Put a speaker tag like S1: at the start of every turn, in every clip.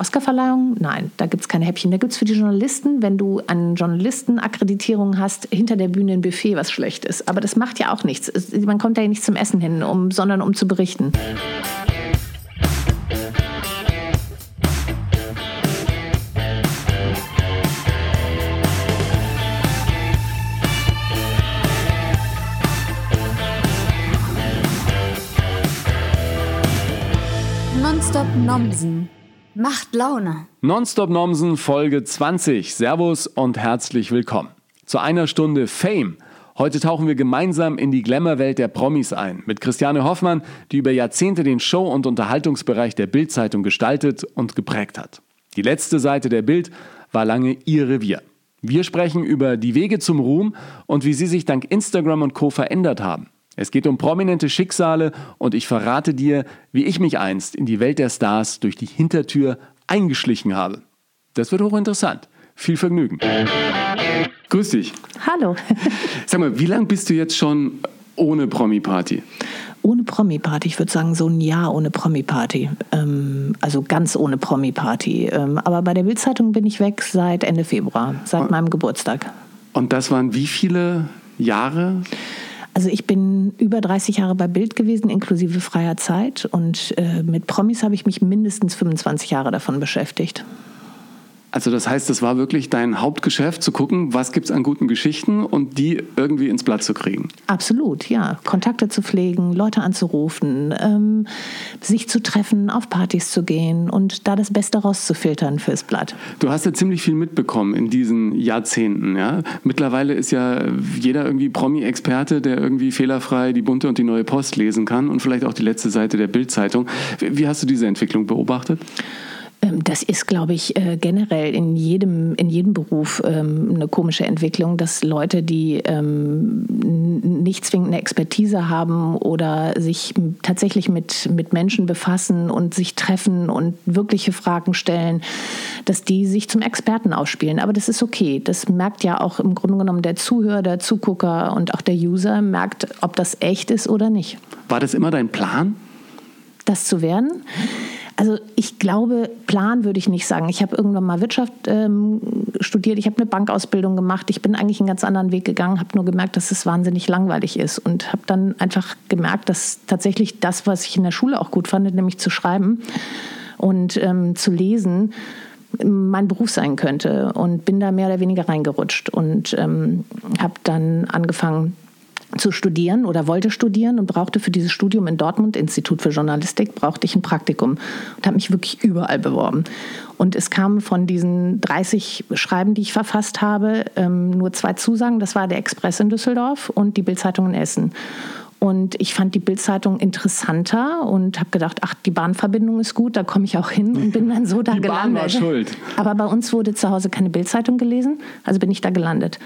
S1: Oscarverleihung? Nein, da gibt es keine Häppchen. Da gibt es für die Journalisten, wenn du an Journalistenakkreditierung hast, hinter der Bühne ein Buffet, was schlecht ist. Aber das macht ja auch nichts. Man kommt da ja nicht zum Essen hin, um, sondern um zu berichten.
S2: Nonstop Nomsen Macht Laune.
S3: Nonstop Nomsen Folge 20. Servus und herzlich willkommen. Zu einer Stunde Fame. Heute tauchen wir gemeinsam in die Glamour-Welt der Promis ein. Mit Christiane Hoffmann, die über Jahrzehnte den Show- und Unterhaltungsbereich der Bild-Zeitung gestaltet und geprägt hat. Die letzte Seite der Bild war lange ihr Revier. Wir sprechen über die Wege zum Ruhm und wie sie sich dank Instagram und Co. verändert haben. Es geht um prominente Schicksale und ich verrate dir, wie ich mich einst in die Welt der Stars durch die Hintertür eingeschlichen habe. Das wird hochinteressant. Viel Vergnügen. Grüß dich.
S1: Hallo.
S3: Sag mal, wie lange bist du jetzt schon ohne Promi-Party?
S1: Ohne Promi-Party, ich würde sagen so ein Jahr ohne Promi-Party. Ähm, also ganz ohne Promi-Party. Ähm, aber bei der Bildzeitung bin ich weg seit Ende Februar, seit und, meinem Geburtstag.
S3: Und das waren wie viele Jahre?
S1: Also ich bin über 30 Jahre bei Bild gewesen, inklusive freier Zeit. Und äh, mit Promis habe ich mich mindestens 25 Jahre davon beschäftigt.
S3: Also das heißt, das war wirklich dein Hauptgeschäft, zu gucken, was gibt es an guten Geschichten und die irgendwie ins Blatt zu kriegen.
S1: Absolut, ja. Kontakte zu pflegen, Leute anzurufen, ähm, sich zu treffen, auf Partys zu gehen und da das Beste rauszufiltern fürs Blatt.
S3: Du hast ja ziemlich viel mitbekommen in diesen Jahrzehnten. Ja? Mittlerweile ist ja jeder irgendwie Promi-Experte, der irgendwie fehlerfrei die bunte und die neue Post lesen kann und vielleicht auch die letzte Seite der Bildzeitung. Wie hast du diese Entwicklung beobachtet?
S1: Ähm, das ist, glaube ich, äh, generell in jedem, in jedem Beruf ähm, eine komische Entwicklung, dass Leute, die ähm, nicht zwingend eine Expertise haben oder sich tatsächlich mit, mit Menschen befassen und sich treffen und wirkliche Fragen stellen, dass die sich zum Experten ausspielen. Aber das ist okay. Das merkt ja auch im Grunde genommen der Zuhörer, der Zugucker und auch der User merkt, ob das echt ist oder nicht.
S3: War das immer dein Plan?
S1: Das zu werden? Also ich glaube, Plan würde ich nicht sagen. Ich habe irgendwann mal Wirtschaft ähm, studiert, ich habe eine Bankausbildung gemacht, ich bin eigentlich einen ganz anderen Weg gegangen, habe nur gemerkt, dass es wahnsinnig langweilig ist und habe dann einfach gemerkt, dass tatsächlich das, was ich in der Schule auch gut fand, nämlich zu schreiben und ähm, zu lesen, mein Beruf sein könnte und bin da mehr oder weniger reingerutscht und ähm, habe dann angefangen zu studieren oder wollte studieren und brauchte für dieses Studium in Dortmund, Institut für Journalistik, brauchte ich ein Praktikum und habe mich wirklich überall beworben. Und es kamen von diesen 30 Schreiben, die ich verfasst habe, ähm, nur zwei Zusagen. Das war der Express in Düsseldorf und die Bildzeitung in Essen. Und ich fand die Bildzeitung interessanter und habe gedacht, ach, die Bahnverbindung ist gut, da komme ich auch hin und bin dann so da
S3: die
S1: gelandet.
S3: Bahn war schuld.
S1: Aber bei uns wurde zu Hause keine Bildzeitung gelesen, also bin ich da gelandet.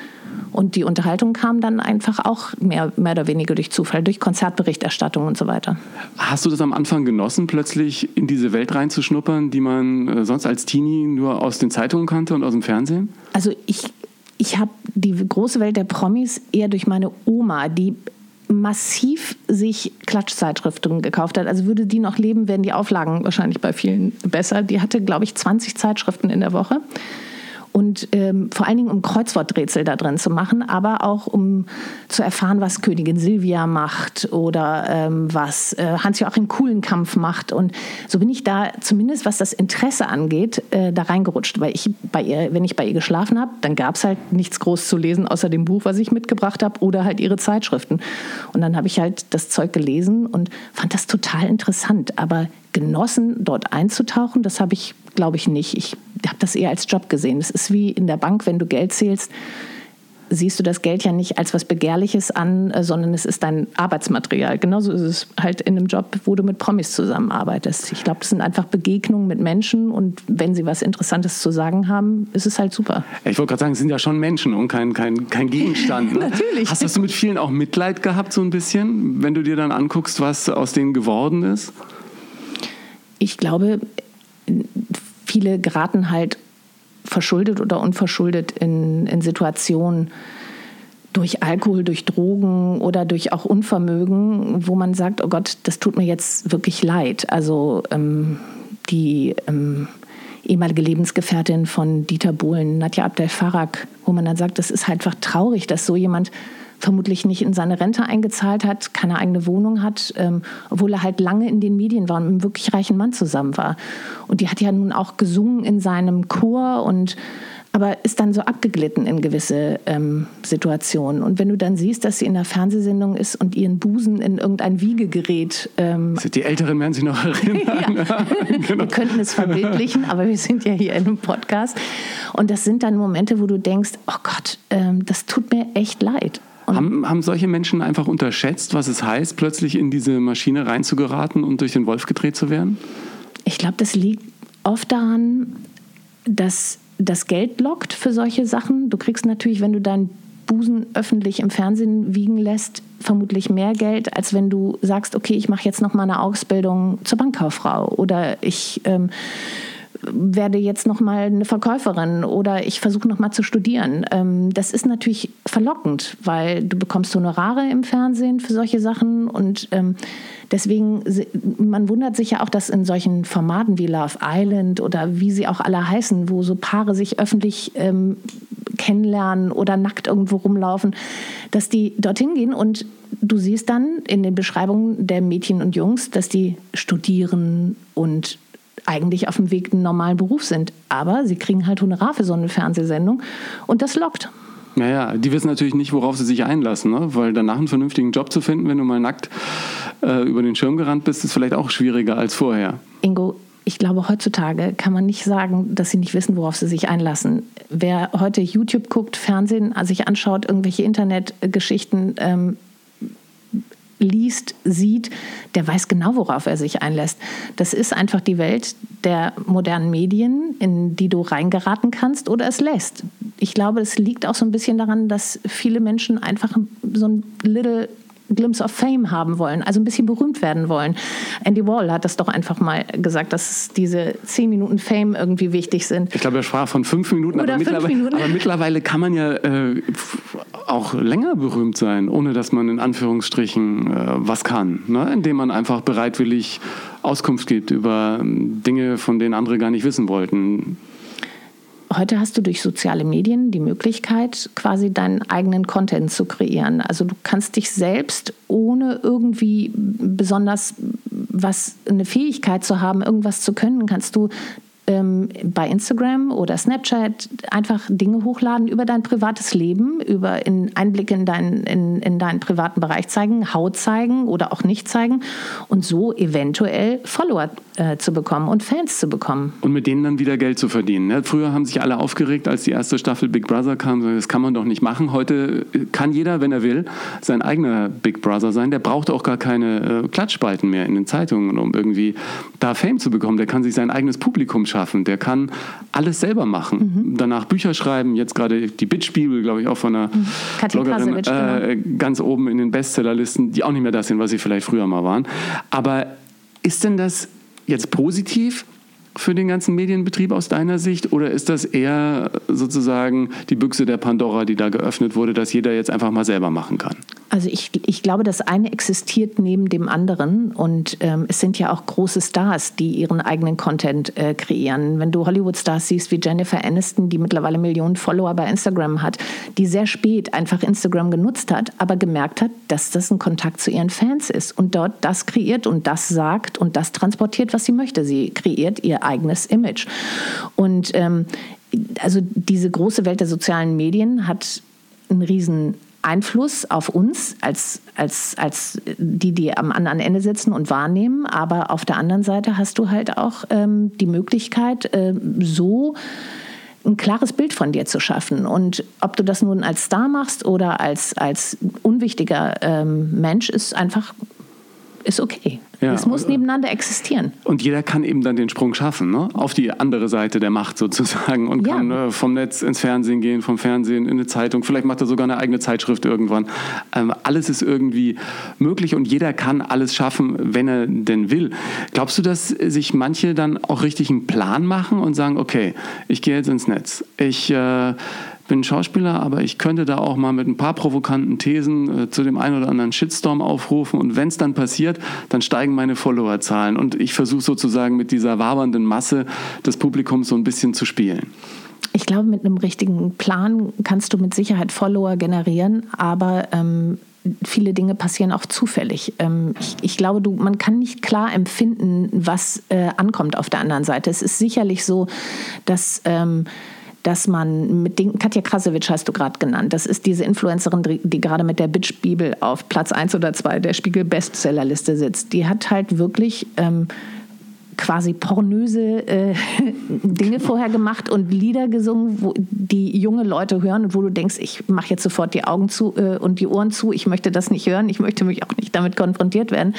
S1: Und die Unterhaltung kam dann einfach auch mehr, mehr oder weniger durch Zufall, durch Konzertberichterstattung und so weiter.
S3: Hast du das am Anfang genossen, plötzlich in diese Welt reinzuschnuppern, die man äh, sonst als Teenie nur aus den Zeitungen kannte und aus dem Fernsehen?
S1: Also ich, ich habe die große Welt der Promis eher durch meine Oma, die massiv sich Klatschzeitschriften gekauft hat. Also würde die noch leben, wären die Auflagen wahrscheinlich bei vielen besser. Die hatte, glaube ich, 20 Zeitschriften in der Woche und ähm, vor allen Dingen um Kreuzworträtsel da drin zu machen, aber auch um zu erfahren, was Königin Silvia macht oder ähm, was äh, Hans-Joachim Kuhlenkampf macht. Und so bin ich da zumindest, was das Interesse angeht, äh, da reingerutscht. Weil ich bei ihr, wenn ich bei ihr geschlafen habe, dann gab es halt nichts groß zu lesen, außer dem Buch, was ich mitgebracht habe, oder halt ihre Zeitschriften. Und dann habe ich halt das Zeug gelesen und fand das total interessant. Aber genossen, dort einzutauchen, das habe ich, glaube ich, nicht. Ich habe das eher als Job gesehen. Es ist wie in der Bank, wenn du Geld zählst, siehst du das Geld ja nicht als was Begehrliches an, äh, sondern es ist dein Arbeitsmaterial. Genauso ist es halt in einem Job, wo du mit Promis zusammenarbeitest. Ich glaube, das sind einfach Begegnungen mit Menschen und wenn sie was Interessantes zu sagen haben, ist es halt super.
S3: Ich wollte gerade sagen, es sind ja schon Menschen und kein, kein, kein Gegenstand.
S1: Ne? Natürlich.
S3: Hast, hast du mit vielen auch Mitleid gehabt, so ein bisschen, wenn du dir dann anguckst, was aus denen geworden ist?
S1: Ich glaube, viele geraten halt verschuldet oder unverschuldet in, in Situationen durch Alkohol, durch Drogen oder durch auch Unvermögen, wo man sagt, oh Gott, das tut mir jetzt wirklich leid. Also ähm, die, ähm, ehemalige Lebensgefährtin von Dieter Bohlen, Nadja Abdel Farag, wo man dann sagt, das ist halt einfach traurig, dass so jemand vermutlich nicht in seine Rente eingezahlt hat, keine eigene Wohnung hat, ähm, obwohl er halt lange in den Medien war und mit einem wirklich reichen Mann zusammen war. Und die hat ja nun auch gesungen in seinem Chor und aber ist dann so abgeglitten in gewisse ähm, Situationen. Und wenn du dann siehst, dass sie in einer Fernsehsendung ist und ihren Busen in irgendein Wiegegerät.
S3: Ähm, die Älteren werden sich noch erinnern.
S1: ja. genau. Wir könnten es verbildlichen, aber wir sind ja hier in einem Podcast. Und das sind dann Momente, wo du denkst: Oh Gott, ähm, das tut mir echt leid.
S3: Haben, haben solche Menschen einfach unterschätzt, was es heißt, plötzlich in diese Maschine reinzugeraten und durch den Wolf gedreht zu werden?
S1: Ich glaube, das liegt oft daran, dass das Geld lockt für solche Sachen. Du kriegst natürlich, wenn du deinen Busen öffentlich im Fernsehen wiegen lässt, vermutlich mehr Geld, als wenn du sagst, okay, ich mache jetzt noch mal eine Ausbildung zur Bankkauffrau oder ich ähm, werde jetzt noch mal eine Verkäuferin oder ich versuche noch mal zu studieren. Ähm, das ist natürlich verlockend, weil du bekommst Honorare im Fernsehen für solche Sachen und ähm, deswegen, man wundert sich ja auch, dass in solchen Formaten wie Love Island oder wie sie auch alle heißen, wo so Paare sich öffentlich ähm, kennenlernen oder nackt irgendwo rumlaufen, dass die dorthin gehen und du siehst dann in den Beschreibungen der Mädchen und Jungs, dass die studieren und eigentlich auf dem Weg einen normalen Beruf sind. Aber sie kriegen halt Honorar für so eine Fernsehsendung und das lockt.
S3: Naja, die wissen natürlich nicht, worauf sie sich einlassen, ne? weil danach einen vernünftigen Job zu finden, wenn du mal nackt äh, über den Schirm gerannt bist, ist vielleicht auch schwieriger als vorher.
S1: Ingo, ich glaube, heutzutage kann man nicht sagen, dass sie nicht wissen, worauf sie sich einlassen. Wer heute YouTube guckt, Fernsehen sich anschaut, irgendwelche Internetgeschichten, ähm, liest, sieht, der weiß genau, worauf er sich einlässt. Das ist einfach die Welt der modernen Medien, in die du reingeraten kannst oder es lässt. Ich glaube, es liegt auch so ein bisschen daran, dass viele Menschen einfach so ein little Glimpse of Fame haben wollen, also ein bisschen berühmt werden wollen. Andy Wall hat das doch einfach mal gesagt, dass diese zehn Minuten Fame irgendwie wichtig sind.
S3: Ich glaube, er sprach von fünf Minuten,
S1: Oder
S3: aber,
S1: fünf
S3: mittlerweile,
S1: Minuten.
S3: aber mittlerweile kann man ja äh, auch länger berühmt sein, ohne dass man in Anführungsstrichen äh, was kann, ne? indem man einfach bereitwillig Auskunft gibt über ähm, Dinge, von denen andere gar nicht wissen wollten.
S1: Heute hast du durch soziale Medien die Möglichkeit, quasi deinen eigenen Content zu kreieren. Also du kannst dich selbst, ohne irgendwie besonders was eine Fähigkeit zu haben, irgendwas zu können, kannst du ähm, bei Instagram oder Snapchat einfach Dinge hochladen über dein privates Leben, über in Einblicke in, dein, in, in deinen privaten Bereich zeigen, Haut zeigen oder auch nicht zeigen und so eventuell Follower äh, zu bekommen und Fans zu bekommen.
S3: Und mit denen dann wieder Geld zu verdienen. Ne? Früher haben sich alle aufgeregt, als die erste Staffel Big Brother kam. Das kann man doch nicht machen. Heute kann jeder, wenn er will, sein eigener Big Brother sein. Der braucht auch gar keine äh, Klatschspalten mehr in den Zeitungen, um irgendwie da Fame zu bekommen. Der kann sich sein eigenes Publikum schaffen. Der kann alles selber machen. Mhm. Danach Bücher schreiben. Jetzt gerade die Bitch-Bibel, glaube ich, auch von einer
S1: Mhm. Katja
S3: Bloggerin äh,
S1: genau.
S3: ganz oben in den Bestsellerlisten, die auch nicht mehr das sind, was sie vielleicht früher mal waren. Aber ist denn das jetzt positiv für den ganzen Medienbetrieb aus deiner Sicht oder ist das eher sozusagen die Büchse der Pandora, die da geöffnet wurde, dass jeder jetzt einfach mal selber machen kann?
S1: Also ich, ich glaube, das eine existiert neben dem anderen und ähm, es sind ja auch große Stars, die ihren eigenen Content äh, kreieren. Wenn du Hollywood-Stars siehst wie Jennifer Aniston, die mittlerweile Millionen Follower bei Instagram hat, die sehr spät einfach Instagram genutzt hat, aber gemerkt hat, dass das ein Kontakt zu ihren Fans ist und dort das kreiert und das sagt und das transportiert, was sie möchte. Sie kreiert ihr eigenes Image. Und ähm, also diese große Welt der sozialen Medien hat einen riesen Einfluss auf uns als, als, als die, die am anderen Ende sitzen und wahrnehmen. Aber auf der anderen Seite hast du halt auch ähm, die Möglichkeit, äh, so ein klares Bild von dir zu schaffen. Und ob du das nun als Star machst oder als, als unwichtiger ähm, Mensch, ist einfach ist okay.
S3: Ja.
S1: Es muss nebeneinander existieren.
S3: Und jeder kann eben dann den Sprung schaffen, ne? auf die andere Seite der Macht sozusagen und
S1: Ja.
S3: kann äh, vom Netz ins Fernsehen gehen, vom Fernsehen in eine Zeitung. Vielleicht macht er sogar eine eigene Zeitschrift irgendwann. Ähm, alles ist irgendwie möglich und jeder kann alles schaffen, wenn er denn will. Glaubst du, dass sich manche dann auch richtig einen Plan machen und sagen, okay, ich gehe jetzt ins Netz, ich äh, bin Schauspieler, aber ich könnte da auch mal mit ein paar provokanten Thesen äh, zu dem einen oder anderen Shitstorm aufrufen. Und wenn es dann passiert, dann steigen meine Followerzahlen. Und ich versuche sozusagen mit dieser wabernden Masse des Publikums so ein bisschen zu spielen.
S1: Ich glaube, mit einem richtigen Plan kannst du mit Sicherheit Follower generieren, aber ähm, viele Dinge passieren auch zufällig. Ähm, ich, ich, glaube, du, man kann nicht klar empfinden, was äh, ankommt auf der anderen Seite. Es ist sicherlich so, dass ähm, dass man mit den, Katja Krasowitsch hast du gerade genannt, das ist diese Influencerin, die, die gerade mit der Bitch-Bibel auf Platz 1 oder 2 der Spiegel-Bestsellerliste sitzt. Die hat halt wirklich ähm, quasi pornöse äh, Dinge vorher gemacht und Lieder gesungen, wo die junge Leute hören und wo du denkst, ich mache jetzt sofort die Augen zu äh, und die Ohren zu, ich möchte das nicht hören, ich möchte mich auch nicht damit konfrontiert werden.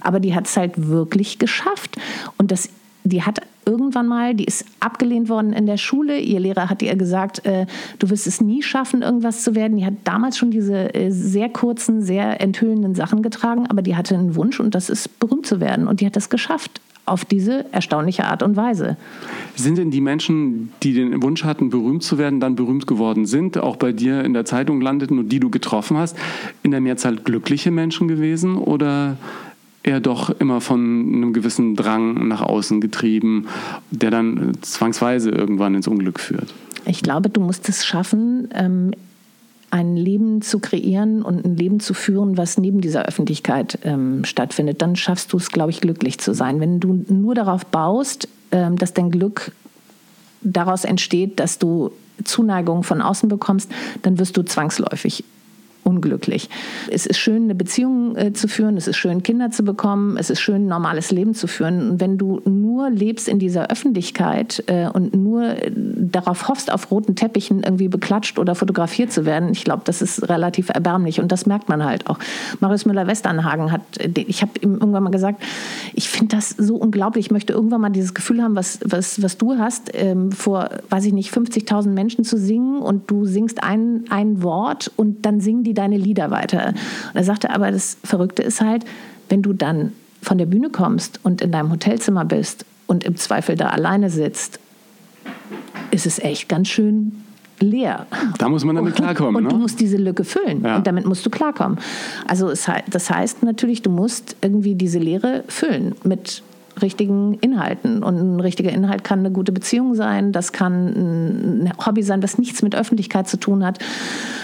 S1: Aber die hat es halt wirklich geschafft. Und das, die hat irgendwann mal, die ist abgelehnt worden in der Schule. Ihr Lehrer hat ihr gesagt, äh, du wirst es nie schaffen, irgendwas zu werden. Die hat damals schon diese äh, sehr kurzen, sehr enthüllenden Sachen getragen, aber die hatte einen Wunsch und das ist berühmt zu werden. Und die hat das geschafft auf diese erstaunliche Art und Weise.
S3: Sind denn die Menschen, die den Wunsch hatten, berühmt zu werden, dann berühmt geworden sind, auch bei dir in der Zeitung landeten und die du getroffen hast, in der Mehrzahl glückliche Menschen gewesen oder eher doch immer von einem gewissen Drang nach außen getrieben, der dann zwangsweise irgendwann ins Unglück führt?
S1: Ich glaube, du musst es schaffen, ähm, ein Leben zu kreieren und ein Leben zu führen, was neben dieser Öffentlichkeit ähm, stattfindet, dann schaffst du es, glaube ich, glücklich zu sein. Wenn du nur darauf baust, ähm, dass dein Glück daraus entsteht, dass du Zuneigung von außen bekommst, dann wirst du zwangsläufig unglücklich. Es ist schön, eine Beziehung äh, zu führen, es ist schön, Kinder zu bekommen, es ist schön, ein normales Leben zu führen. Und wenn du nur lebst in dieser Öffentlichkeit äh, und nur äh, darauf hoffst, auf roten Teppichen irgendwie beklatscht oder fotografiert zu werden, ich glaube, das ist relativ erbärmlich und das merkt man halt auch. Marius Müller-Westernhagen hat, äh, ich habe ihm irgendwann mal gesagt, ich finde das so unglaublich, ich möchte irgendwann mal dieses Gefühl haben, was, was, was du hast, ähm, vor, weiß ich nicht, 50.000 Menschen zu singen und du singst ein, ein Wort und dann singen die deine Lieder weiter. Und er sagte aber, das Verrückte ist halt, wenn du dann von der Bühne kommst und in deinem Hotelzimmer bist und im Zweifel da alleine sitzt, ist es echt ganz schön leer.
S3: Da muss man damit klarkommen.
S1: Und,
S3: und
S1: du musst diese Lücke füllen. Ja. Und damit musst du klarkommen. Also es, das heißt natürlich, du musst irgendwie diese Leere füllen mit richtigen Inhalten. Und ein richtiger Inhalt kann eine gute Beziehung sein, das kann ein Hobby sein, das nichts mit Öffentlichkeit zu tun hat.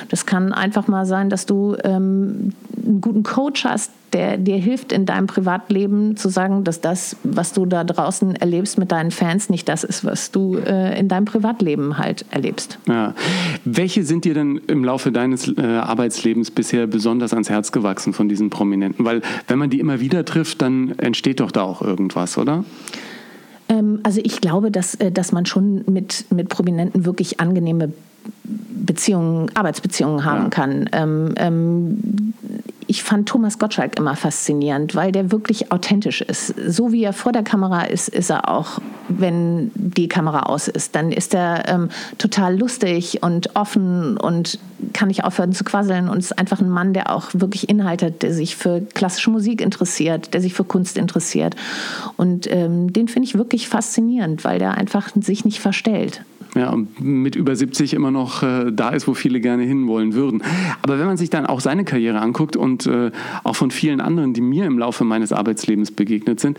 S1: Das kann einfach mal sein, dass du ähm, einen guten Coach hast, der dir hilft in deinem Privatleben zu sagen, dass das, was du da draußen erlebst mit deinen Fans, nicht das ist, was du äh, in deinem Privatleben halt erlebst.
S3: Ja. Welche sind dir denn im Laufe deines äh, Arbeitslebens bisher besonders ans Herz gewachsen von diesen Prominenten? Weil wenn man die immer wieder trifft, dann entsteht doch da auch irgendwas, oder?
S1: Ähm, also ich glaube, dass, äh, dass man schon mit, mit Prominenten wirklich angenehme Beziehungen, Arbeitsbeziehungen haben ja. kann. Ähm, ähm, ich fand Thomas Gottschalk immer faszinierend, weil der wirklich authentisch ist. So wie er vor der Kamera ist, ist er auch, wenn die Kamera aus ist. Dann ist er ähm, total lustig und offen und kann nicht aufhören zu quasseln und ist einfach ein Mann, der auch wirklich Inhalte hat, der sich für klassische Musik interessiert, der sich für Kunst interessiert. Und ähm, den finde ich wirklich faszinierend, weil der einfach sich nicht verstellt
S3: ja, mit über 70 immer noch äh, da ist, wo viele gerne hinwollen würden. Aber wenn man sich dann auch seine Karriere anguckt und äh, auch von vielen anderen, die mir im Laufe meines Arbeitslebens begegnet sind,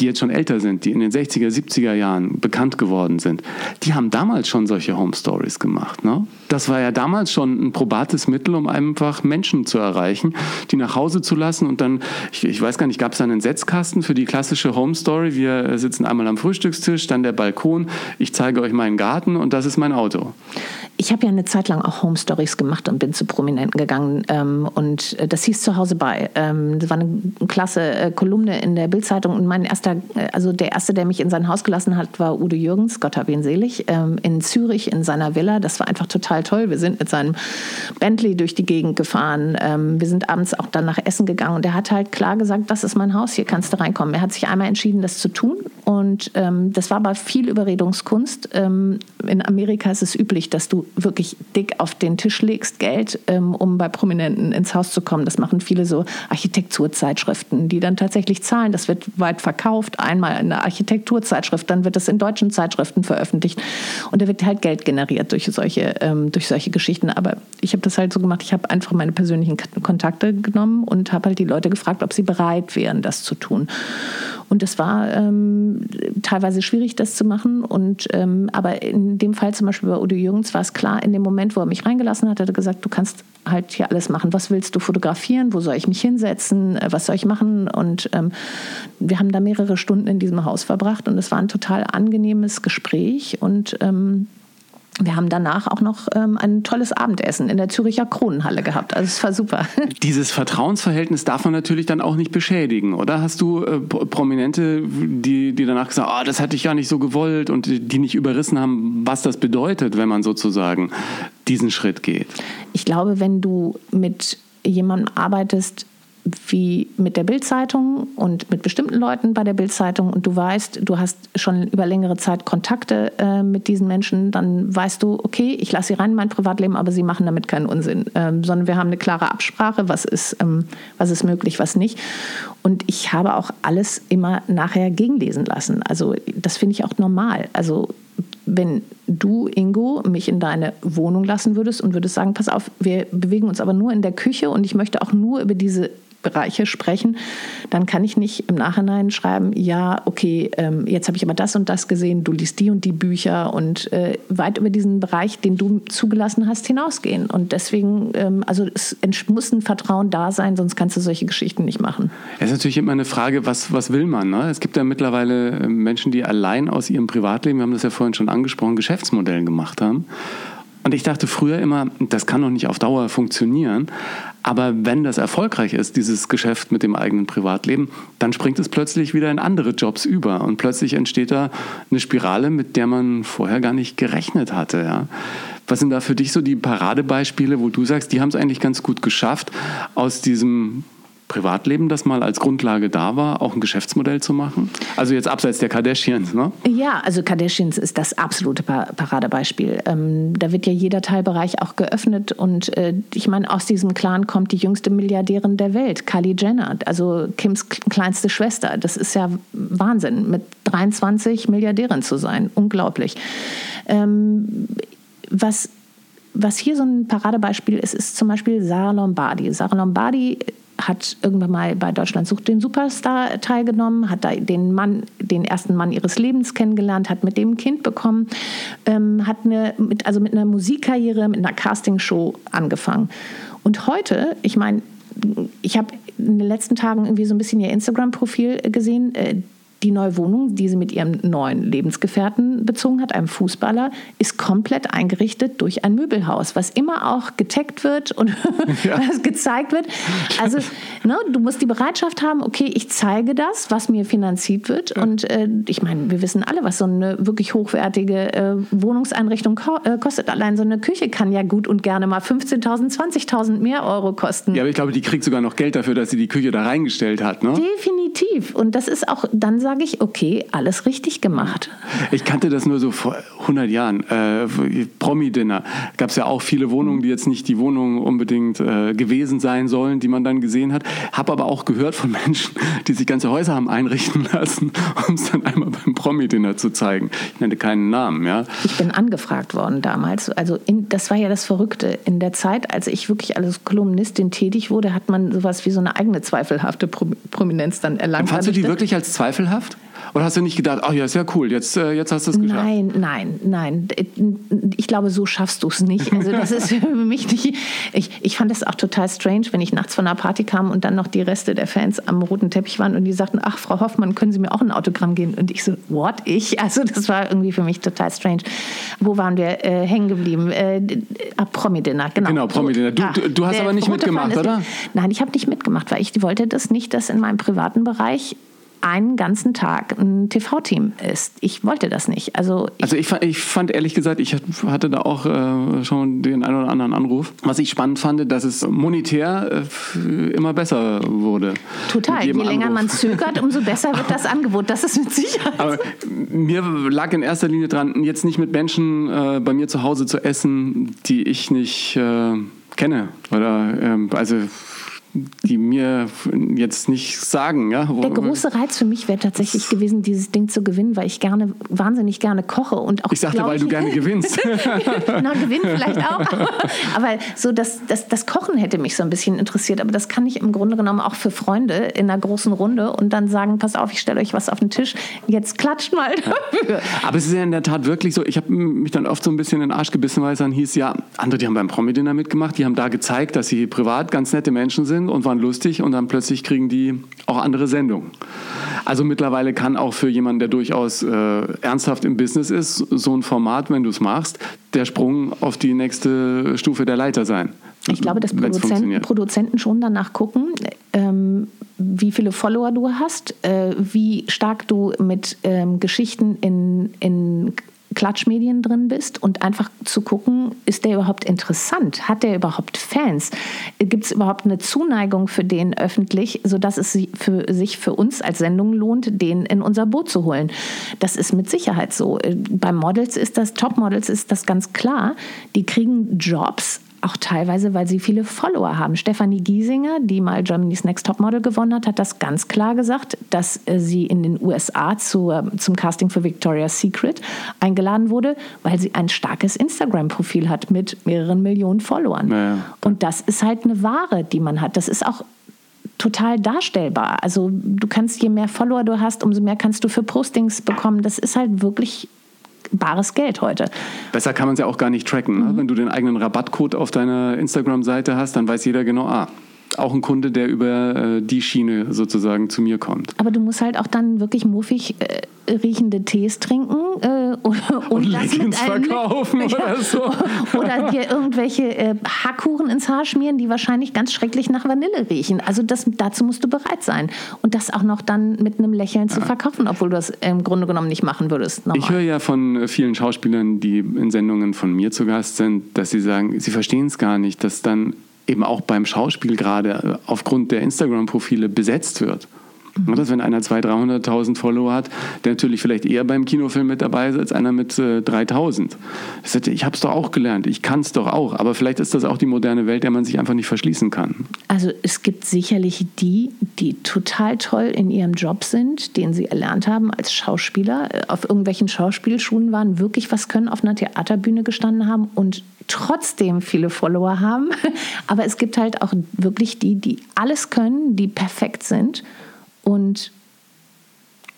S3: die jetzt schon älter sind, die in den 60er, 70er Jahren bekannt geworden sind, die haben damals schon solche Home Stories gemacht. Ne? Das war ja damals schon ein probates Mittel, um einfach Menschen zu erreichen, die nach Hause zu lassen und dann, ich, ich weiß gar nicht, gab es da einen Setzkasten für die klassische Home Story? Wir sitzen einmal am Frühstückstisch, dann der Balkon, ich zeige euch meinen Garten und das ist mein Auto.
S1: Ich habe ja eine Zeit lang auch Home Stories gemacht und bin zu Prominenten gegangen. Ähm, und äh, das hieß zu Hause bei. Ähm, das war eine klasse äh, Kolumne in der Bildzeitung. Und mein erster, äh, also der erste, der mich in sein Haus gelassen hat, war Udo Jürgens, Gott hab ihn selig, ähm, in Zürich in seiner Villa. Das war einfach total toll. Wir sind mit seinem Bentley durch die Gegend gefahren. Ähm, wir sind abends auch dann nach Essen gegangen. Und er hat halt klar gesagt, das ist mein Haus, hier kannst du reinkommen. Er hat sich einmal entschieden, das zu tun. Und ähm, das war aber viel Überredungskunst. In Amerika ist es üblich, dass du wirklich dick auf den Tisch legst, Geld, ähm, um bei Prominenten ins Haus zu kommen. Das machen viele so Architekturzeitschriften, die dann tatsächlich zahlen. Das wird weit verkauft, einmal in der Architekturzeitschrift, dann wird das in deutschen Zeitschriften veröffentlicht. Und da wird halt Geld generiert durch solche, ähm, durch solche Geschichten. Aber ich habe das halt so gemacht, ich habe einfach meine persönlichen Kontakte genommen und habe halt die Leute gefragt, ob sie bereit wären, das zu tun. Und es war ähm, teilweise schwierig, das zu machen. Und, ähm, aber in dem Fall zum Beispiel bei Udo Jürgens war es klar, in dem Moment, wo er mich reingelassen hat, hat er gesagt, du kannst halt hier alles machen. Was willst du fotografieren? Wo soll ich mich hinsetzen? Äh, was soll ich machen? Und ähm, wir haben da mehrere Stunden in diesem Haus verbracht und es war ein total angenehmes Gespräch und ähm, wir haben danach auch noch ähm, ein tolles Abendessen in der Züricher Kronenhalle gehabt. Also es war super.
S3: Dieses Vertrauensverhältnis darf man natürlich dann auch nicht beschädigen, oder? Hast du äh, Prominente, die, die danach gesagt haben, oh, das hatte ich gar nicht so gewollt und die nicht überrissen haben, was das bedeutet, wenn man sozusagen diesen Schritt geht?
S1: Ich glaube, wenn du mit jemandem arbeitest, wie mit der Bildzeitung und mit bestimmten Leuten bei der Bildzeitung und du weißt, du hast schon über längere Zeit Kontakte äh, mit diesen Menschen, dann weißt du, okay, ich lasse sie rein in mein Privatleben, aber sie machen damit keinen Unsinn, ähm, sondern wir haben eine klare Absprache, was ist, ähm, was ist möglich, was nicht. Und ich habe auch alles immer nachher gegenlesen lassen. Also das finde ich auch normal. Also wenn du, Ingo, mich in deine Wohnung lassen würdest und würdest sagen, pass auf, wir bewegen uns aber nur in der Küche und ich möchte auch nur über diese Bereiche sprechen, dann kann ich nicht im Nachhinein schreiben, ja, okay, ähm, jetzt habe ich aber das und das gesehen, du liest die und die Bücher und äh, weit über diesen Bereich, den du zugelassen hast, hinausgehen. Und deswegen, ähm, also es muss ein Vertrauen da sein, sonst kannst du solche Geschichten nicht machen.
S3: Es ist natürlich immer eine Frage, was, was will man? Ne? Es gibt ja mittlerweile äh, Menschen, die allein aus ihrem Privatleben, wir haben das ja vorhin schon angesprochen, Geschäftsmodellen gemacht haben. Und ich dachte früher immer, das kann doch nicht auf Dauer funktionieren. Aber wenn das erfolgreich ist, dieses Geschäft mit dem eigenen Privatleben, dann springt es plötzlich wieder in andere Jobs über. Und plötzlich entsteht da eine Spirale, mit der man vorher gar nicht gerechnet hatte. Ja. Was sind da für dich so die Paradebeispiele, wo du sagst, die haben es eigentlich ganz gut geschafft, aus diesem Privatleben, das mal als Grundlage da war, auch ein Geschäftsmodell zu machen? Also jetzt abseits der Kardashians, ne?
S1: Ja, also Kardashians ist das absolute Paradebeispiel. Ähm, da wird ja jeder Teilbereich auch geöffnet und äh, ich meine, aus diesem Clan kommt die jüngste Milliardärin der Welt, Kylie Jenner, also Kims kleinste Schwester. Das ist ja Wahnsinn, mit 23 Milliardärin zu sein. Unglaublich. Ähm, was was hier so ein Paradebeispiel ist, ist zum Beispiel Sarah Lombardi. Sarah Lombardi hat irgendwann mal bei Deutschland sucht den Superstar teilgenommen, hat da den Mann, den ersten Mann ihres Lebens kennengelernt, hat mit dem ein Kind bekommen, ähm, hat eine, mit, also mit einer Musikkarriere, mit einer Castingshow angefangen. Und heute, ich meine, ich habe in den letzten Tagen irgendwie so ein bisschen ihr Instagram-Profil gesehen. Die neue Wohnung, die sie mit ihrem neuen Lebensgefährten bezogen hat, einem Fußballer, ist komplett eingerichtet durch ein Möbelhaus, was immer auch getaggt wird und ja. gezeigt wird. Also ne, du musst die Bereitschaft haben, okay, ich zeige das, was mir finanziert wird. Ja. Und äh, ich meine, wir wissen alle, was so eine wirklich hochwertige äh, Wohnungseinrichtung ko äh, kostet. Allein so eine Küche kann ja gut und gerne mal 15.000, 20.000 mehr Euro kosten.
S3: Ja, aber ich glaube, die kriegt sogar noch Geld dafür, dass sie die Küche da reingestellt hat. Ne?
S1: Definitiv. Und das ist auch dann sage ich, okay, alles richtig gemacht.
S3: Ich kannte das nur so vor 100 Jahren. Äh, Promi-Dinner. Gab es ja auch viele Wohnungen, die jetzt nicht die Wohnungen unbedingt äh, gewesen sein sollen, die man dann gesehen hat. Habe aber auch gehört von Menschen, die sich ganze Häuser haben einrichten lassen, um es dann einmal beim Promi-Dinner zu zeigen. Ich nenne keinen Namen. Ja.
S1: Ich bin angefragt worden damals. Also in, das war ja das Verrückte. In der Zeit, als ich wirklich als Kolumnistin tätig wurde, hat man sowas wie so eine eigene zweifelhafte Prominenz dann erlangt.
S3: Fandst du die wirklich als zweifelhaft? Geschafft? Oder hast du nicht gedacht, ach ja, ist ja cool, jetzt, äh, jetzt hast du es geschafft?
S1: Nein, nein, nein. Ich glaube, so schaffst du es nicht. Also das ist für mich nicht. Ich, ich fand es auch total strange, wenn ich nachts von einer Party kam und dann noch die Reste der Fans am roten Teppich waren und die sagten, ach, Frau Hoffmann, können Sie mir auch ein Autogramm geben? Und ich so, what? Ich? Also das war irgendwie für mich total strange. Wo waren wir äh, hängen geblieben? Äh, ah, Promi-Dinner, genau.
S3: Genau, Promi-Dinner. Du, du, du, hast aber nicht mitgemacht, oder?
S1: Nein, ich habe nicht mitgemacht, weil ich wollte das nicht, dass in meinem privaten Bereich einen ganzen Tag ein TV-Team ist. Ich wollte das nicht. Also ich,
S3: also ich, fand, ich fand ehrlich gesagt, ich hatte da auch äh, schon den einen oder anderen Anruf. Was ich spannend fand, dass es monetär äh, immer besser wurde.
S1: Total. Je länger Anruf. man zögert, umso besser wird das Angebot. Das ist mit Sicherheit.
S3: Aber mir lag in erster Linie dran, jetzt nicht mit Menschen äh, bei mir zu Hause zu essen, die ich nicht äh, kenne. Oder ähm, also die mir jetzt nicht sagen. Ja?
S1: Der große Reiz für mich wäre tatsächlich gewesen, dieses Ding zu gewinnen, weil ich gerne, wahnsinnig gerne koche und auch.
S3: Ich sagte, weil ich, du gerne gewinnst.
S1: Na, gewinnen vielleicht auch. aber so das, das, das Kochen hätte mich so ein bisschen interessiert. Aber das kann ich im Grunde genommen auch für Freunde in einer großen Runde und dann sagen, pass auf, ich stelle euch was auf den Tisch, jetzt klatscht mal dafür. Ja.
S3: Aber es ist ja in der Tat wirklich so, ich habe mich dann oft so ein bisschen in den Arsch gebissen, weil es dann hieß, ja, andere, die haben beim Promi-Dinner mitgemacht, die haben da gezeigt, dass sie privat ganz nette Menschen sind und waren lustig und dann plötzlich kriegen die auch andere Sendungen. Also mittlerweile kann auch für jemanden, der durchaus äh, ernsthaft im Business ist, so ein Format, wenn du es machst, der Sprung auf die nächste Stufe der Leiter sein.
S1: Ich glaube, dass Produzenten, Produzenten schon danach gucken, ähm, wie viele Follower du hast, äh, wie stark du mit ähm, Geschichten in, in Klatschmedien drin bist und einfach zu gucken, ist der überhaupt interessant? Hat der überhaupt Fans? Gibt es überhaupt eine Zuneigung für den öffentlich, sodass es für, sich für uns als Sendung lohnt, den in unser Boot zu holen? Das ist mit Sicherheit so. Bei Models ist das, Topmodels ist das ganz klar. Die kriegen Jobs auch teilweise, weil sie viele Follower haben. Stefanie Giesinger, die mal Germany's Next Topmodel gewonnen hat, hat das ganz klar gesagt, dass äh, sie in den USA zu, zum Casting für Victoria's Secret eingeladen wurde, weil sie ein starkes Instagram-Profil hat mit mehreren Millionen Followern. Ja. Und das ist halt eine Ware, die man hat. Das ist auch total darstellbar. Also du kannst, je mehr Follower du hast, umso mehr kannst du für Postings bekommen. Das ist halt wirklich bares Geld heute.
S3: Besser kann man es ja auch gar nicht tracken. Ne? Mhm. Wenn du den eigenen Rabattcode auf deiner Instagram-Seite hast, dann weiß jeder genau, ah, auch ein Kunde, der über äh, die Schiene sozusagen zu mir kommt.
S1: Aber du musst halt auch dann wirklich muffig äh, riechende Tees trinken äh, und,
S3: und Leggings verkaufen oder so.
S1: oder dir irgendwelche äh, Hackkuchen ins Haar schmieren, die wahrscheinlich ganz schrecklich nach Vanille riechen. Also das, dazu musst du bereit sein. Und das auch noch dann mit einem Lächeln zu verkaufen, obwohl du das im Grunde genommen nicht machen würdest.
S3: Normal. Ich höre ja von vielen Schauspielern, die in Sendungen von mir zu Gast sind, dass sie sagen, sie verstehen es gar nicht, dass dann eben auch beim Schauspiel gerade aufgrund der Instagram-Profile besetzt wird. Mhm. Dass wenn einer 200.000, 300.000 Follower hat, der natürlich vielleicht eher beim Kinofilm mit dabei ist als einer mit äh, 3.000. Ich habe es doch auch gelernt, ich kann es doch auch, aber vielleicht ist das auch die moderne Welt, der man sich einfach nicht verschließen kann.
S1: Also es gibt sicherlich die, die total toll in ihrem Job sind, den sie erlernt haben als Schauspieler, äh, auf irgendwelchen Schauspielschulen waren, wirklich was können, auf einer Theaterbühne gestanden haben und trotzdem viele Follower haben. Aber es gibt halt auch wirklich die, die alles können, die perfekt sind und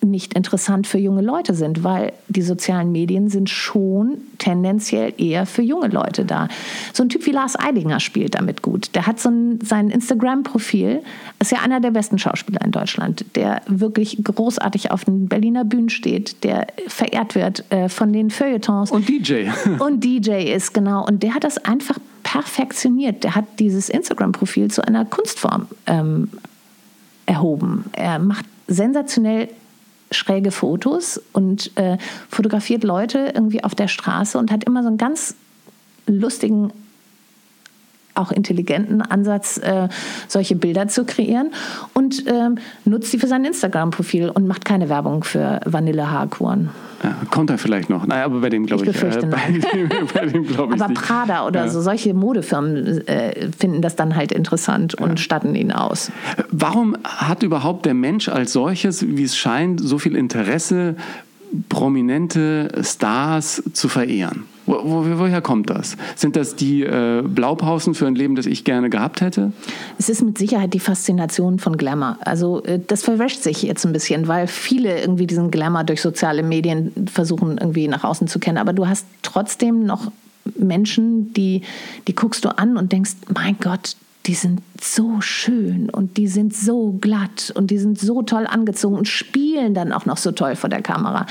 S1: nicht interessant für junge Leute sind, weil die sozialen Medien sind schon tendenziell eher für junge Leute da. So ein Typ wie Lars Eidinger spielt damit gut. Der hat so ein, sein Instagram-Profil, ist ja einer der besten Schauspieler in Deutschland, der wirklich großartig auf den Berliner Bühnen steht, der verehrt wird äh, von den Feuilletons.
S3: Und DJ.
S1: Und DJ ist, genau. Und der hat das einfach perfektioniert. Der hat dieses Instagram-Profil zu einer Kunstform ähm, erhoben. Er macht sensationell schräge Fotos und äh, fotografiert Leute irgendwie auf der Straße und hat immer so einen ganz lustigen auch intelligenten Ansatz, äh, solche Bilder zu kreieren und äh, nutzt sie für sein Instagram-Profil und macht keine Werbung für Vanille-Haarkuren.
S3: Ja, kommt er vielleicht noch. Naja, aber bei dem glaube ich, ich
S1: äh, bei, dem, bei dem glaube ich Aber nicht. Prada oder ja. so solche Modefirmen äh, finden das dann halt interessant und ja. statten ihn aus.
S3: Warum hat überhaupt der Mensch als solches, wie es scheint, so viel Interesse, prominente Stars zu verehren? Wo, wo, woher kommt das? Sind das die äh, Blaupausen für ein Leben, das ich gerne gehabt hätte?
S1: Es ist mit Sicherheit die Faszination von Glamour. Also äh, das verwäscht sich jetzt ein bisschen, weil viele irgendwie diesen Glamour durch soziale Medien versuchen irgendwie nach außen zu kennen. Aber du hast trotzdem noch Menschen, die, die guckst du an und denkst, mein Gott, die sind so schön und die sind so glatt und die sind so toll angezogen und spielen dann auch noch so toll vor der Kamera.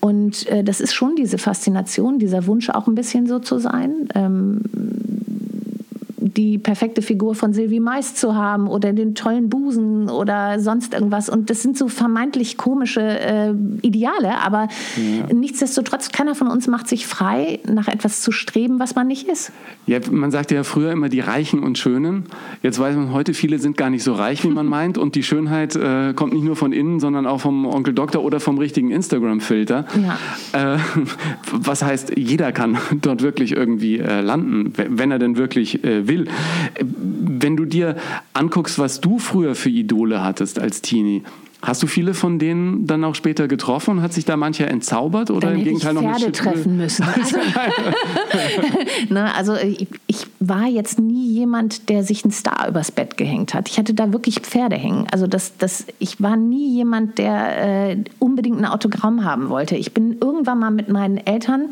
S1: Und äh, das ist schon diese Faszination, dieser Wunsch auch ein bisschen so zu sein. Ähm, die perfekte Figur von Sylvie Mais zu haben oder den tollen Busen oder sonst irgendwas. Und das sind so vermeintlich komische äh, Ideale, aber ja. nichtsdestotrotz, keiner von uns macht sich frei, nach etwas zu streben, was man nicht ist.
S3: Ja, man sagte ja früher immer die Reichen und Schönen. Jetzt weiß man heute, viele sind gar nicht so reich, wie man meint. Und die Schönheit äh, kommt nicht nur von innen, sondern auch vom Onkel Doktor oder vom richtigen Instagram-Filter. Ja. Äh, was heißt, jeder kann dort wirklich irgendwie äh, landen, wenn er denn wirklich äh, will. Wenn du dir anguckst, was du früher für Idole hattest als Teenie, Hast du viele von denen dann auch später getroffen? Hat sich da mancher entzaubert oder
S1: dann
S3: im Gegenteil
S1: ich
S3: noch
S1: Pferde treffen müssen? Also, Na, also ich, ich, war jetzt nie jemand, der sich einen Star übers Bett gehängt hat. Ich hatte da wirklich Pferde hängen. Also das, das, ich war nie jemand, der äh, unbedingt ein Autogramm haben wollte. Ich bin irgendwann mal mit meinen Eltern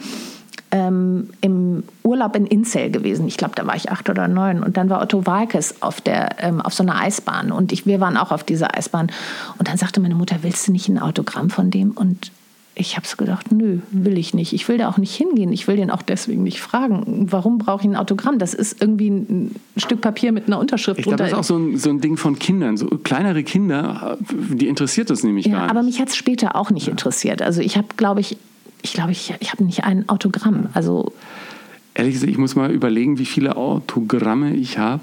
S1: ähm, im Urlaub in Inzell gewesen. Ich glaube, da war ich acht oder neun. Und dann war Otto Walkes auf, der, ähm, auf so einer Eisbahn. Und ich, wir waren auch auf dieser Eisbahn. Und dann sagte meine Mutter, willst du nicht ein Autogramm von dem? Und ich habe so gedacht, nö, will ich nicht. Ich will da auch nicht hingehen. Ich will den auch deswegen nicht fragen. Warum brauche ich ein Autogramm? Das ist irgendwie ein Stück Papier mit einer Unterschrift
S3: ich glaube, das ist auch so ein, so ein Ding von Kindern. So kleinere Kinder, die interessiert das nämlich
S1: ja,
S3: gar nicht.
S1: Aber mich hat es später auch nicht ja. interessiert. Also ich habe, glaube ich, ich glaube, ich, ich habe nicht ein Autogramm. Also
S3: Ehrlich gesagt, ich muss mal überlegen, wie viele Autogramme ich habe.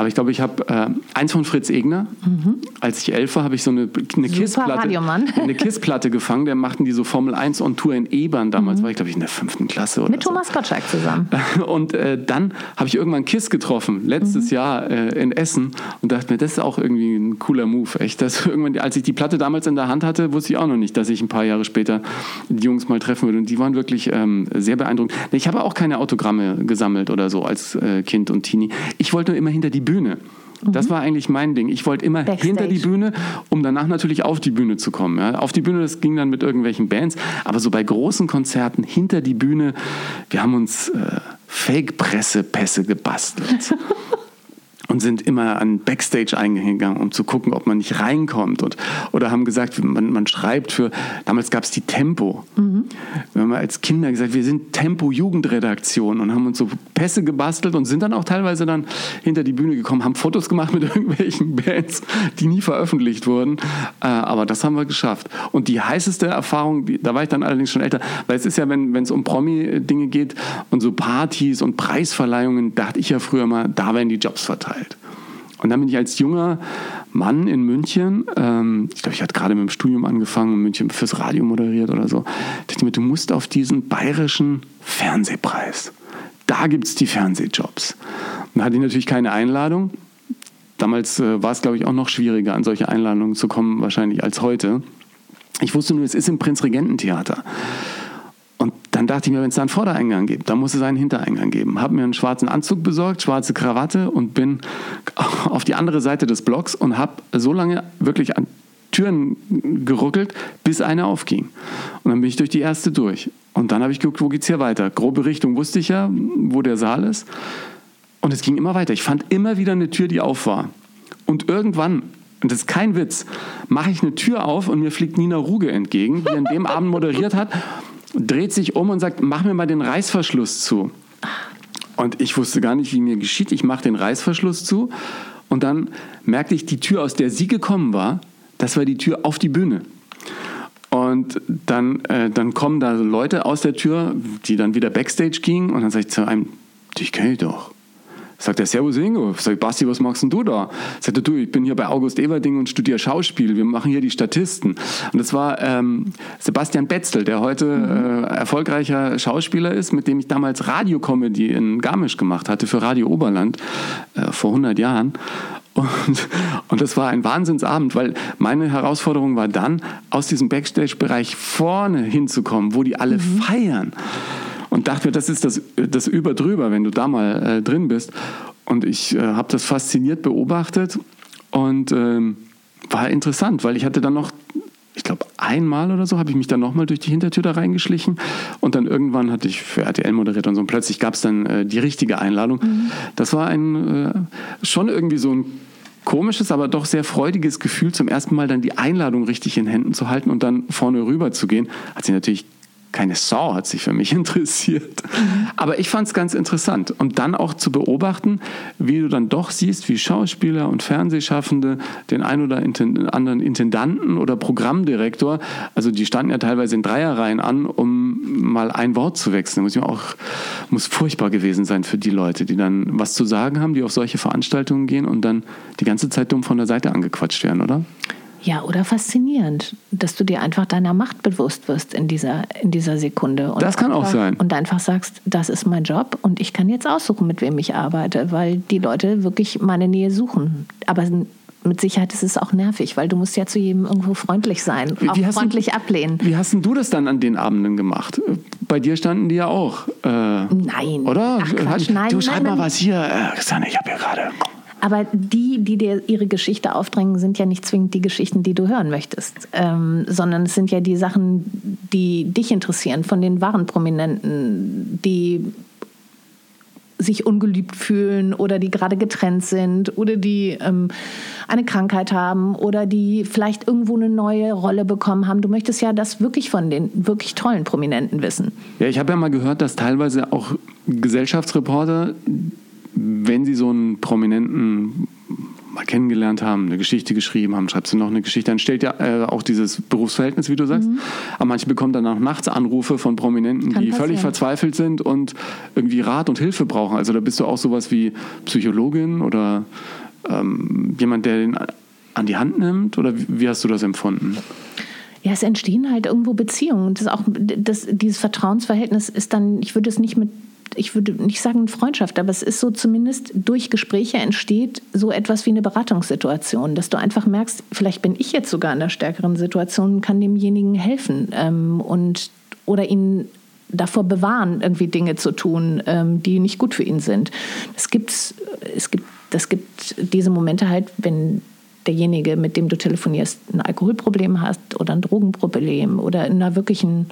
S3: Aber ich glaube, ich habe äh, eins von Fritz Egner. Mhm. Als ich elf war, habe ich so eine, eine Kissplatte, eine Kissplatte gefangen. Der machten die so Formel 1 on Tour in Ebern. Damals mhm. war ich, glaube ich, in der fünften Klasse.
S1: Mit so. Thomas Gottschalk zusammen.
S3: Und äh, dann habe ich irgendwann Kiss getroffen, letztes mhm. Jahr äh, in Essen. Und dachte mir, das ist auch irgendwie ein cooler Move. Echt, dass irgendwann, als ich die Platte damals in der Hand hatte, wusste ich auch noch nicht, dass ich ein paar Jahre später die Jungs mal treffen würde. Und die waren wirklich ähm, sehr beeindruckend. Ich habe auch keine Autogramme gesammelt oder so als äh, Kind und Teenie. Ich wollte nur immer hinter die Bühne. Das mhm. war eigentlich mein Ding. Ich wollte immer Backstage. hinter die Bühne, um danach natürlich auf die Bühne zu kommen. Ja. Auf die Bühne, das ging dann mit irgendwelchen Bands, aber so bei großen Konzerten hinter die Bühne, wir haben uns äh, Fake-Pressepässe gebastelt. und sind immer an Backstage eingegangen, um zu gucken, ob man nicht reinkommt. Und, oder haben gesagt, man, man schreibt für, damals gab es die Tempo. Mhm. Wir haben als Kinder gesagt, wir sind Tempo-Jugendredaktion und haben uns so Pässe gebastelt und sind dann auch teilweise dann hinter die Bühne gekommen, haben Fotos gemacht mit irgendwelchen Bands, die nie veröffentlicht wurden. Äh, aber das haben wir geschafft. Und die heißeste Erfahrung, da war ich dann allerdings schon älter, weil es ist ja, wenn es um Promi-Dinge geht und so Partys und Preisverleihungen, dachte ich ja früher mal, da werden die Jobs verteilt. Und dann bin ich als junger Mann in München, ähm, ich glaube, ich hatte gerade mit dem Studium angefangen, in München fürs Radio moderiert oder so, dachte mir, du musst auf diesen bayerischen Fernsehpreis. Da gibt es die Fernsehjobs. Und da hatte ich natürlich keine Einladung. Damals äh, war es, glaube ich, auch noch schwieriger, an solche Einladungen zu kommen, wahrscheinlich als heute. Ich wusste nur, es ist im Prinzregententheater. Und dann dachte ich mir, wenn es da einen Vordereingang gibt, dann muss es einen Hintereingang geben. Habe mir einen schwarzen Anzug besorgt, schwarze Krawatte und bin auf die andere Seite des Blocks und habe so lange wirklich an Türen geruckelt, bis eine aufging. Und dann bin ich durch die erste durch. Und dann habe ich geguckt, wo geht es hier weiter? Grobe Richtung wusste ich ja, wo der Saal ist. Und es ging immer weiter. Ich fand immer wieder eine Tür, die auf war. Und irgendwann, und das ist kein Witz, mache ich eine Tür auf und mir fliegt Nina Ruge entgegen, die an dem Abend moderiert hat dreht sich um und sagt, mach mir mal den Reißverschluss zu. Und ich wusste gar nicht, wie mir geschieht. Ich mache den Reißverschluss zu und dann merkte ich, die Tür, aus der sie gekommen war, das war die Tür auf die Bühne. Und dann, äh, dann kommen da Leute aus der Tür, die dann wieder Backstage gingen und dann sage ich zu einem, dich kenne ich doch. Sagt er, Servus Ingo. Sag Basti, was machst denn du da? Sagt er, du, ich bin hier bei August Everding und studiere Schauspiel. Wir machen hier die Statisten. Und das war ähm, Sebastian Betzel, der heute mhm. äh, erfolgreicher Schauspieler ist, mit dem ich damals Radiocomedy in Garmisch gemacht hatte für Radio Oberland äh, vor 100 Jahren. Und, und das war ein Wahnsinnsabend, weil meine Herausforderung war dann, aus diesem Backstage-Bereich vorne hinzukommen, wo die alle mhm. feiern und dachte mir, das ist das, das Überdrüber, wenn du da mal äh, drin bist. Und ich äh, habe das fasziniert beobachtet und ähm, war interessant, weil ich hatte dann noch, ich glaube, einmal oder so habe ich mich dann nochmal durch die Hintertür da reingeschlichen und dann irgendwann hatte ich für RTL moderiert und so und plötzlich gab es dann äh, die richtige Einladung. Mhm. Das war ein äh, schon irgendwie so ein komisches, aber doch sehr freudiges Gefühl, zum ersten Mal dann die Einladung richtig in Händen zu halten und dann vorne rüber zu gehen. Hat sich natürlich keine Sau hat sich für mich interessiert. Aber ich fand es ganz interessant. Und dann auch zu beobachten, wie du dann doch siehst, wie Schauspieler und Fernsehschaffende den ein oder anderen Intendanten oder Programmdirektor, also die standen ja teilweise in Dreierreihen an, um mal ein Wort zu wechseln. Muss, auch, muss furchtbar gewesen sein für die Leute, die dann was zu sagen haben, die auf solche Veranstaltungen gehen und dann die ganze Zeit dumm von der Seite angequatscht werden, oder?
S1: Ja, oder faszinierend, dass du dir einfach deiner Macht bewusst wirst in dieser, in dieser Sekunde.
S3: das kann
S1: einfach,
S3: auch sein.
S1: Und einfach sagst, das ist mein Job und ich kann jetzt aussuchen, mit wem ich arbeite, weil die Leute wirklich meine Nähe suchen. Aber mit Sicherheit ist es auch nervig, weil du musst ja zu jedem irgendwo freundlich sein, auch wie freundlich
S3: du,
S1: ablehnen.
S3: Wie hast denn du das dann an den Abenden gemacht? Bei dir standen die ja auch. Äh,
S1: nein.
S3: Oder?
S1: Ach, Quatsch, nein.
S3: Du schreib
S1: nein,
S3: mal was hier. Äh, Sanne, ich habe hier gerade
S1: aber die, die dir ihre Geschichte aufdrängen, sind ja nicht zwingend die Geschichten, die du hören möchtest, ähm, sondern es sind ja die Sachen, die dich interessieren, von den wahren Prominenten, die sich ungeliebt fühlen oder die gerade getrennt sind oder die ähm, eine Krankheit haben oder die vielleicht irgendwo eine neue Rolle bekommen haben. Du möchtest ja das wirklich von den wirklich tollen Prominenten wissen.
S3: Ja, ich habe ja mal gehört, dass teilweise auch Gesellschaftsreporter wenn Sie so einen Prominenten mal kennengelernt haben, eine Geschichte geschrieben haben, schreibst du noch eine Geschichte, dann stellt ja äh, auch dieses Berufsverhältnis, wie du sagst. Mhm. Aber manche bekommen dann auch nachts Anrufe von Prominenten, Kann die passieren. völlig verzweifelt sind und irgendwie Rat und Hilfe brauchen. Also da bist du auch sowas wie Psychologin oder ähm, jemand, der den an die Hand nimmt? Oder wie hast du das empfunden?
S1: Ja, es entstehen halt irgendwo Beziehungen. Das auch, das, dieses Vertrauensverhältnis ist dann, ich würde es nicht mit ich würde nicht sagen Freundschaft, aber es ist so zumindest durch Gespräche entsteht so etwas wie eine Beratungssituation, dass du einfach merkst, vielleicht bin ich jetzt sogar in einer stärkeren Situation und kann demjenigen helfen ähm, und oder ihn davor bewahren, irgendwie Dinge zu tun, ähm, die nicht gut für ihn sind. Das gibt's, es gibt, das gibt diese Momente halt, wenn derjenige, mit dem du telefonierst, ein Alkoholproblem hast oder ein Drogenproblem oder in einer wirklichen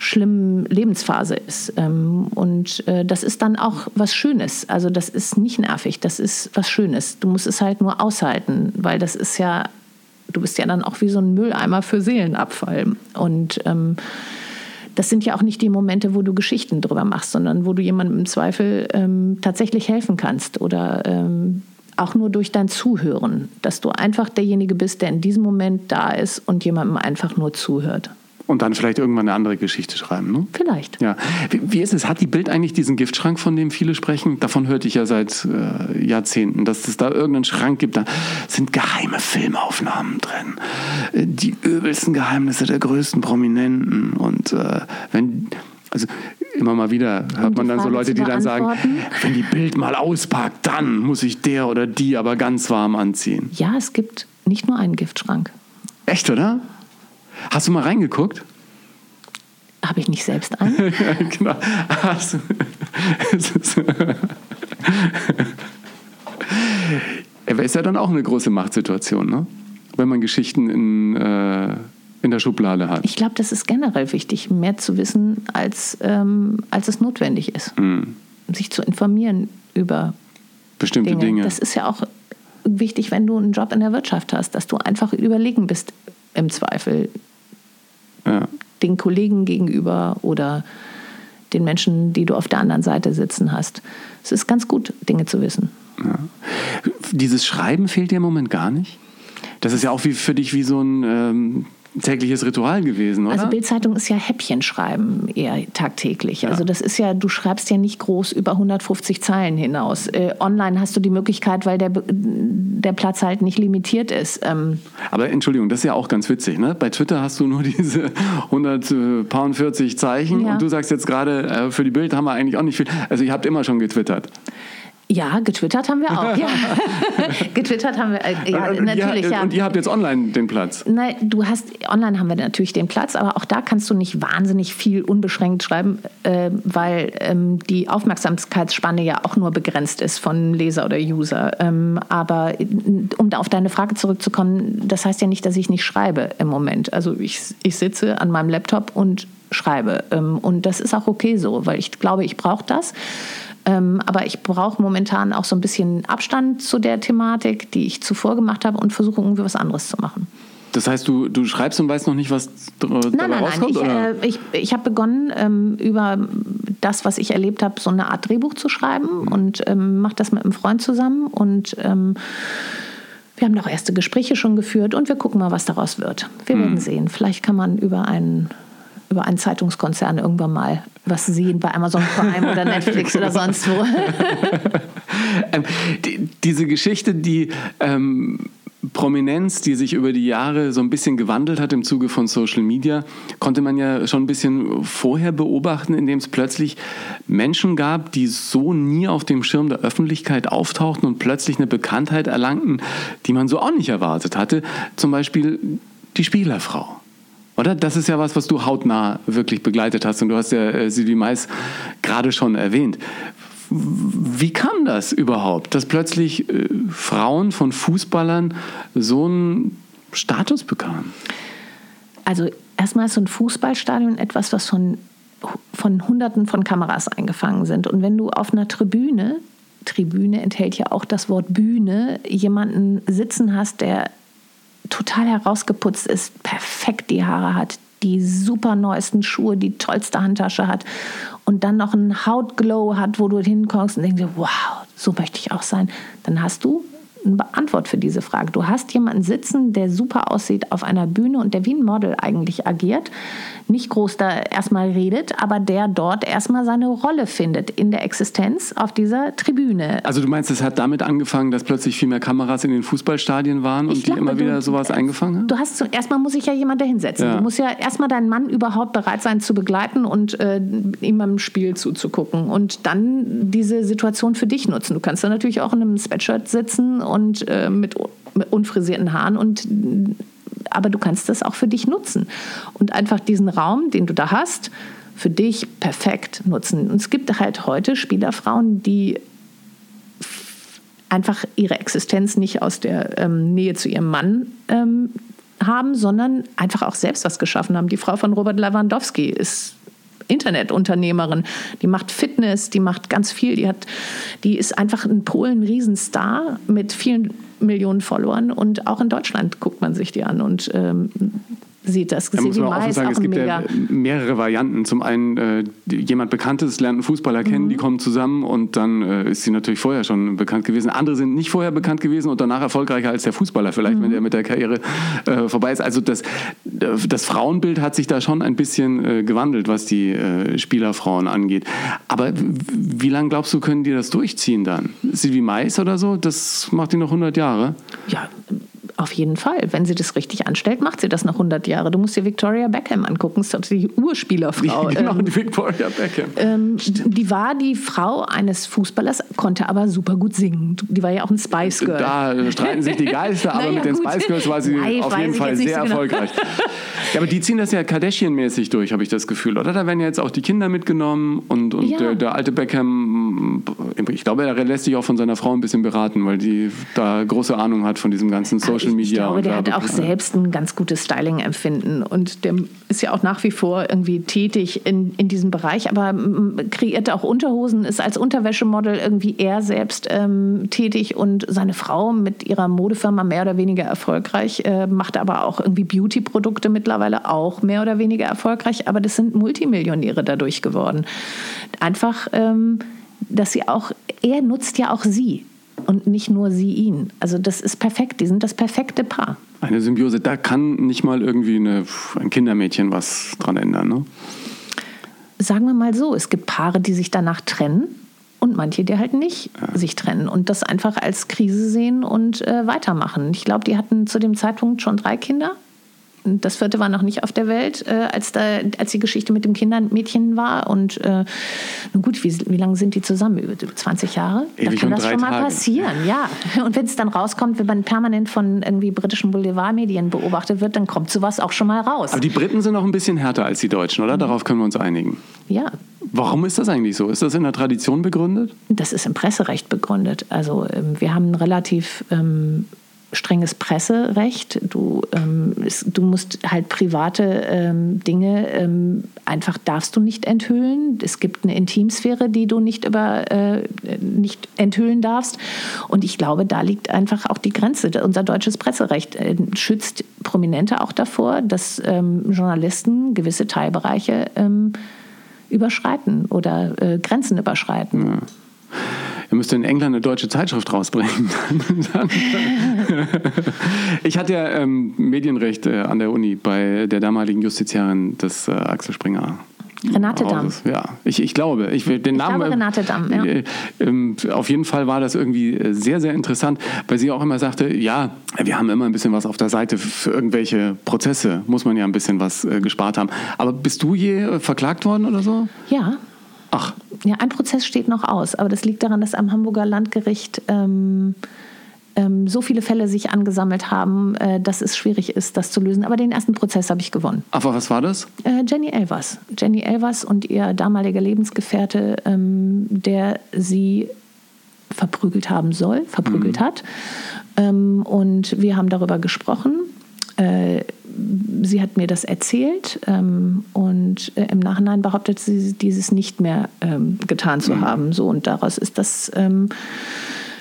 S1: schlimmen Lebensphase ist. Ähm, und äh, das ist dann auch was Schönes. Also das ist nicht nervig, das ist was Schönes. Du musst es halt nur aushalten, weil das ist ja, du bist ja dann auch wie so ein Mülleimer für Seelenabfall. Und ähm, das sind ja auch nicht die Momente, wo du Geschichten drüber machst, sondern wo du jemandem im Zweifel ähm, tatsächlich helfen kannst oder ähm, auch nur durch dein Zuhören, dass du einfach derjenige bist, der in diesem Moment da ist und jemandem einfach nur zuhört.
S3: Und dann vielleicht irgendwann eine andere Geschichte schreiben, ne?
S1: Vielleicht.
S3: Ja. Wie, wie, ist es? Hat die Bild eigentlich diesen Giftschrank, von dem viele sprechen? Davon hörte ich ja seit äh, Jahrzehnten, dass es da irgendeinen Schrank gibt. Da sind geheime Filmaufnahmen drin. Äh, die übelsten Geheimnisse der größten Prominenten. Und äh, wenn, also immer mal wieder hört man dann so Leute, die dann sagen, wenn die Bild mal auspackt, dann muss ich der oder die aber ganz warm anziehen.
S1: Ja, es gibt nicht nur einen Giftschrank.
S3: Echt, oder? Hast du mal reingeguckt?
S1: Habe ich nicht selbst einen? genau.
S3: Aber ist ja dann auch eine große Machtsituation, ne? wenn man Geschichten in, äh, in der Schublade hat.
S1: Ich glaube, das ist generell wichtig, mehr zu wissen, als, ähm, als es notwendig ist. Mhm. Sich zu informieren über
S3: bestimmte Dinge. Dinge.
S1: Das ist ja auch wichtig, wenn du einen Job in der Wirtschaft hast, dass du einfach überlegen bist im Zweifel ja. den Kollegen gegenüber oder den Menschen, die du auf der anderen Seite sitzen hast. Es ist ganz gut, Dinge zu wissen. Ja.
S3: Dieses Schreiben fehlt dir im Moment gar nicht? Das ist ja auch wie für dich wie so ein ähm, tägliches Ritual gewesen, oder?
S1: Also Bildzeitung ist ja Häppchenschreiben eher tagtäglich. Ja. Also das ist ja, du schreibst ja nicht groß über 150 Zeilen hinaus. Äh, online hast du die Möglichkeit, weil der, der Platz halt nicht limitiert ist. Ähm
S3: Aber Entschuldigung, das ist ja auch ganz witzig. Ne? Bei Twitter hast du nur diese 140 Zeichen ja. und du sagst jetzt gerade, äh, für die Bild haben wir eigentlich auch nicht viel. Also ihr habt immer schon getwittert.
S1: Ja, getwittert haben wir auch. Ja. getwittert haben wir, äh, ja, und natürlich.
S3: Ihr,
S1: ja.
S3: Und ihr habt jetzt online den Platz?
S1: Nein, du hast, online haben wir natürlich den Platz, aber auch da kannst du nicht wahnsinnig viel unbeschränkt schreiben, äh, weil ähm, die Aufmerksamkeitsspanne ja auch nur begrenzt ist von Leser oder User. Ähm, aber um auf deine Frage zurückzukommen, das heißt ja nicht, dass ich nicht schreibe im Moment. Also ich, ich sitze an meinem Laptop und schreibe. Ähm, und das ist auch okay so, weil ich glaube, ich brauche das. Ähm, aber ich brauche momentan auch so ein bisschen Abstand zu der Thematik, die ich zuvor gemacht habe und versuche irgendwie was anderes zu machen.
S3: Das heißt, du, du schreibst und weißt noch nicht, was dabei
S1: Nein, nein, nein.
S3: rauskommt?
S1: Ich,
S3: oder?
S1: äh, ich, ich habe begonnen, ähm, über das, was ich erlebt habe, so eine Art Drehbuch zu schreiben und ähm, mache das mit einem Freund zusammen. Und ähm, wir haben auch erste Gespräche schon geführt und wir gucken mal, was daraus wird. Wir werden sehen. Vielleicht kann man über einen, über einen Zeitungskonzern irgendwann mal was sehen bei Amazon Prime oder Netflix oder sonst wo.
S3: Ähm, die, diese Geschichte, die ähm, Prominenz, die sich über die Jahre so ein bisschen gewandelt hat im Zuge von Social Media, konnte man ja schon ein bisschen vorher beobachten, indem es plötzlich Menschen gab, die so nie auf dem Schirm der Öffentlichkeit auftauchten und plötzlich eine Bekanntheit erlangten, die man so auch nicht erwartet hatte. Zum Beispiel die Spielerfrau. Oder? Das ist ja was, was du hautnah wirklich begleitet hast. Und du hast ja äh, Sylvie Mais gerade schon erwähnt. Wie kam das überhaupt, dass plötzlich äh, Frauen von Fußballern so einen Status bekamen?
S1: Also erstmal ist so ein Fußballstadion etwas, was von, von Hunderten von Kameras eingefangen sind. Und wenn du auf einer Tribüne, Tribüne enthält ja auch das Wort Bühne, jemanden sitzen hast, der total herausgeputzt ist, perfekt die Haare hat, die super neuesten Schuhe, die tollste Handtasche hat und dann noch einen Hautglow hat, wo du hinkommst und denkst, wow, so möchte ich auch sein, dann hast du eine Antwort für diese Frage. Du hast jemanden sitzen, der super aussieht auf einer Bühne und der wie ein Model eigentlich agiert, nicht groß da erstmal redet, aber der dort erstmal seine Rolle findet in der Existenz auf dieser Tribüne.
S3: Also du meinst, es hat damit angefangen, dass plötzlich viel mehr Kameras in den Fußballstadien waren und
S1: Ich
S3: die
S1: glaube,
S3: immer
S1: du-
S3: wieder sowas eingefangen haben?
S1: Du hast so, erstmal muss sich ja jemand dahinsetzen.
S3: Ja.
S1: Du musst ja erstmal deinen Mann überhaupt bereit sein zu begleiten und äh, ihm beim Spiel zuzugucken und dann diese Situation für dich nutzen. Du kannst dann natürlich auch in einem Sweatshirt sitzen und äh, mit, mit unfrisierten Haaren und aber du kannst das auch für dich nutzen und einfach diesen Raum, den du da hast, für dich perfekt nutzen. Und es gibt halt heute Spielerfrauen, die einfach ihre Existenz nicht aus der ähm, Nähe zu ihrem Mann ähm, haben, sondern einfach auch selbst was geschaffen haben. Die Frau von Robert Lewandowski ist Internetunternehmerin, die macht Fitness, die macht ganz viel, die hat, die ist einfach in Polen ein Riesenstar mit vielen Millionen Followern und auch in Deutschland guckt man sich die an und ähm, sieht das.
S3: Da muss
S1: Sylvie
S3: man
S1: ist
S3: sagen,
S1: auch
S3: es gibt
S1: mega.
S3: ja mehrere Varianten. Zum einen, äh, jemand Bekanntes lernt einen Fußballer kennen,
S1: Mhm.
S3: die kommen zusammen und dann äh, ist sie natürlich vorher schon bekannt gewesen. Andere sind nicht vorher bekannt gewesen und danach erfolgreicher als der Fußballer vielleicht,
S1: Mhm.
S3: wenn der mit der Karriere äh, vorbei ist. Also das, das Frauenbild hat sich da schon ein bisschen äh, gewandelt, was die äh, Spielerfrauen angeht. Aber wie lange glaubst du, können die das durchziehen dann? Sylvie Mais oder so, das macht die noch 100 Jahre.
S1: Ja, auf jeden Fall. Wenn sie das richtig anstellt, macht sie das noch 100 Jahre. Du musst dir Victoria Beckham angucken, das ist die Urspielerfrau.
S3: genau,
S1: Ähm,
S3: die Victoria Beckham.
S1: ähm, die war die Frau eines Fußballers, konnte aber super gut singen. Die war ja auch ein Spice Girl.
S3: Da streiten sich die Geister, aber
S1: Naja,
S3: mit den
S1: gut.
S3: Spice Girls war sie
S1: Live
S3: auf jeden Fall sehr
S1: so genau.
S3: erfolgreich. Ja, aber die ziehen das ja Kardashian-mäßig durch, habe ich das Gefühl, oder? Da werden ja jetzt auch die Kinder mitgenommen und, und
S1: Ja.
S3: der, der alte Beckham, ich glaube, er lässt sich auch von seiner Frau ein bisschen beraten, weil die da große Ahnung hat von diesem ganzen Social
S1: ich,
S3: Media.
S1: Ich glaube,
S3: und
S1: der hat auch selbst ein ganz gutes Styling-Empfinden und der ist ja auch nach wie vor irgendwie tätig in, in diesem Bereich, aber kreiert auch Unterhosen, ist als Unterwäschemodel irgendwie er selbst ähm, tätig und seine Frau mit ihrer Modefirma mehr oder weniger erfolgreich, äh, macht aber auch irgendwie Beauty-Produkte mittlerweile auch mehr oder weniger erfolgreich, aber das sind Multimillionäre dadurch geworden. Einfach, ähm, dass sie auch, er nutzt ja auch sie und nicht nur sie ihn. Also das ist perfekt, die sind das perfekte Paar.
S3: Eine Symbiose, da kann nicht mal irgendwie eine, ein Kindermädchen was dran ändern. Ne?
S1: Sagen wir mal so, es gibt Paare, die sich danach trennen und manche, die halt nicht sich trennen und das einfach als Krise sehen und äh, weitermachen. Ich glaube, die hatten zu dem Zeitpunkt schon drei Kinder. Das vierte war noch nicht auf der Welt, äh, als, da, als die Geschichte mit dem Kindermädchen war. Und äh, nun gut, wie, wie lange sind die zusammen? Über 20 Jahre?
S3: Ewig
S1: da kann das schon mal
S3: Tage.
S1: passieren, ja. Und wenn es dann rauskommt, wenn man permanent von irgendwie britischen Boulevardmedien beobachtet wird, dann kommt sowas auch schon mal raus.
S3: Aber die Briten sind auch ein bisschen härter als die Deutschen, oder? Darauf können wir uns einigen.
S1: ja,
S3: Warum ist das eigentlich so? Ist das in der Tradition begründet?
S1: Das ist im Presserecht begründet. Also ähm, wir haben ein relativ ähm, strenges Presserecht. Du, ähm, es, du musst halt private ähm, Dinge ähm, einfach darfst du nicht enthüllen. Es gibt eine Intimsphäre, die du nicht über äh, nicht enthüllen darfst. Und ich glaube, da liegt einfach auch die Grenze. Unser deutsches Presserecht äh, schützt Prominente auch davor, dass ähm, Journalisten gewisse Teilbereiche ähm, überschreiten oder äh, Grenzen überschreiten.
S3: Ja. Ihr müsst in England eine deutsche Zeitschrift rausbringen. ich hatte ja ähm, Medienrecht äh, an der Uni bei der damaligen Justiziarin des äh, Axel Springer.
S1: Renate Damm.
S3: Ja, ich, ich glaube. Ich, den ich Namen,
S1: glaube Renate Damm, ja. Äh,
S3: äh, auf jeden Fall war das irgendwie äh, sehr, sehr interessant, weil sie auch immer sagte, ja, wir haben immer ein bisschen was auf der Seite für irgendwelche Prozesse, muss man ja ein bisschen was äh, gespart haben. Aber bist du je äh, verklagt worden oder so?
S1: Ja.
S3: Ach.
S1: Ja, ein Prozess steht noch aus, aber das liegt daran, dass am Hamburger Landgericht ähm, ähm, so viele Fälle sich angesammelt haben, äh, dass es schwierig ist, das zu lösen. Aber den ersten Prozess habe ich gewonnen.
S3: Aber was war das?
S1: Äh, Jenny Elvers. Jenny Elvers und ihr damaliger Lebensgefährte, ähm, der sie verprügelt haben soll, verprügelt mhm. hat. Ähm, und wir haben darüber gesprochen. Äh, sie hat mir das erzählt ähm, und äh, im Nachhinein behauptet sie, dieses nicht mehr ähm, getan zu mhm. haben. So und daraus ist das ähm,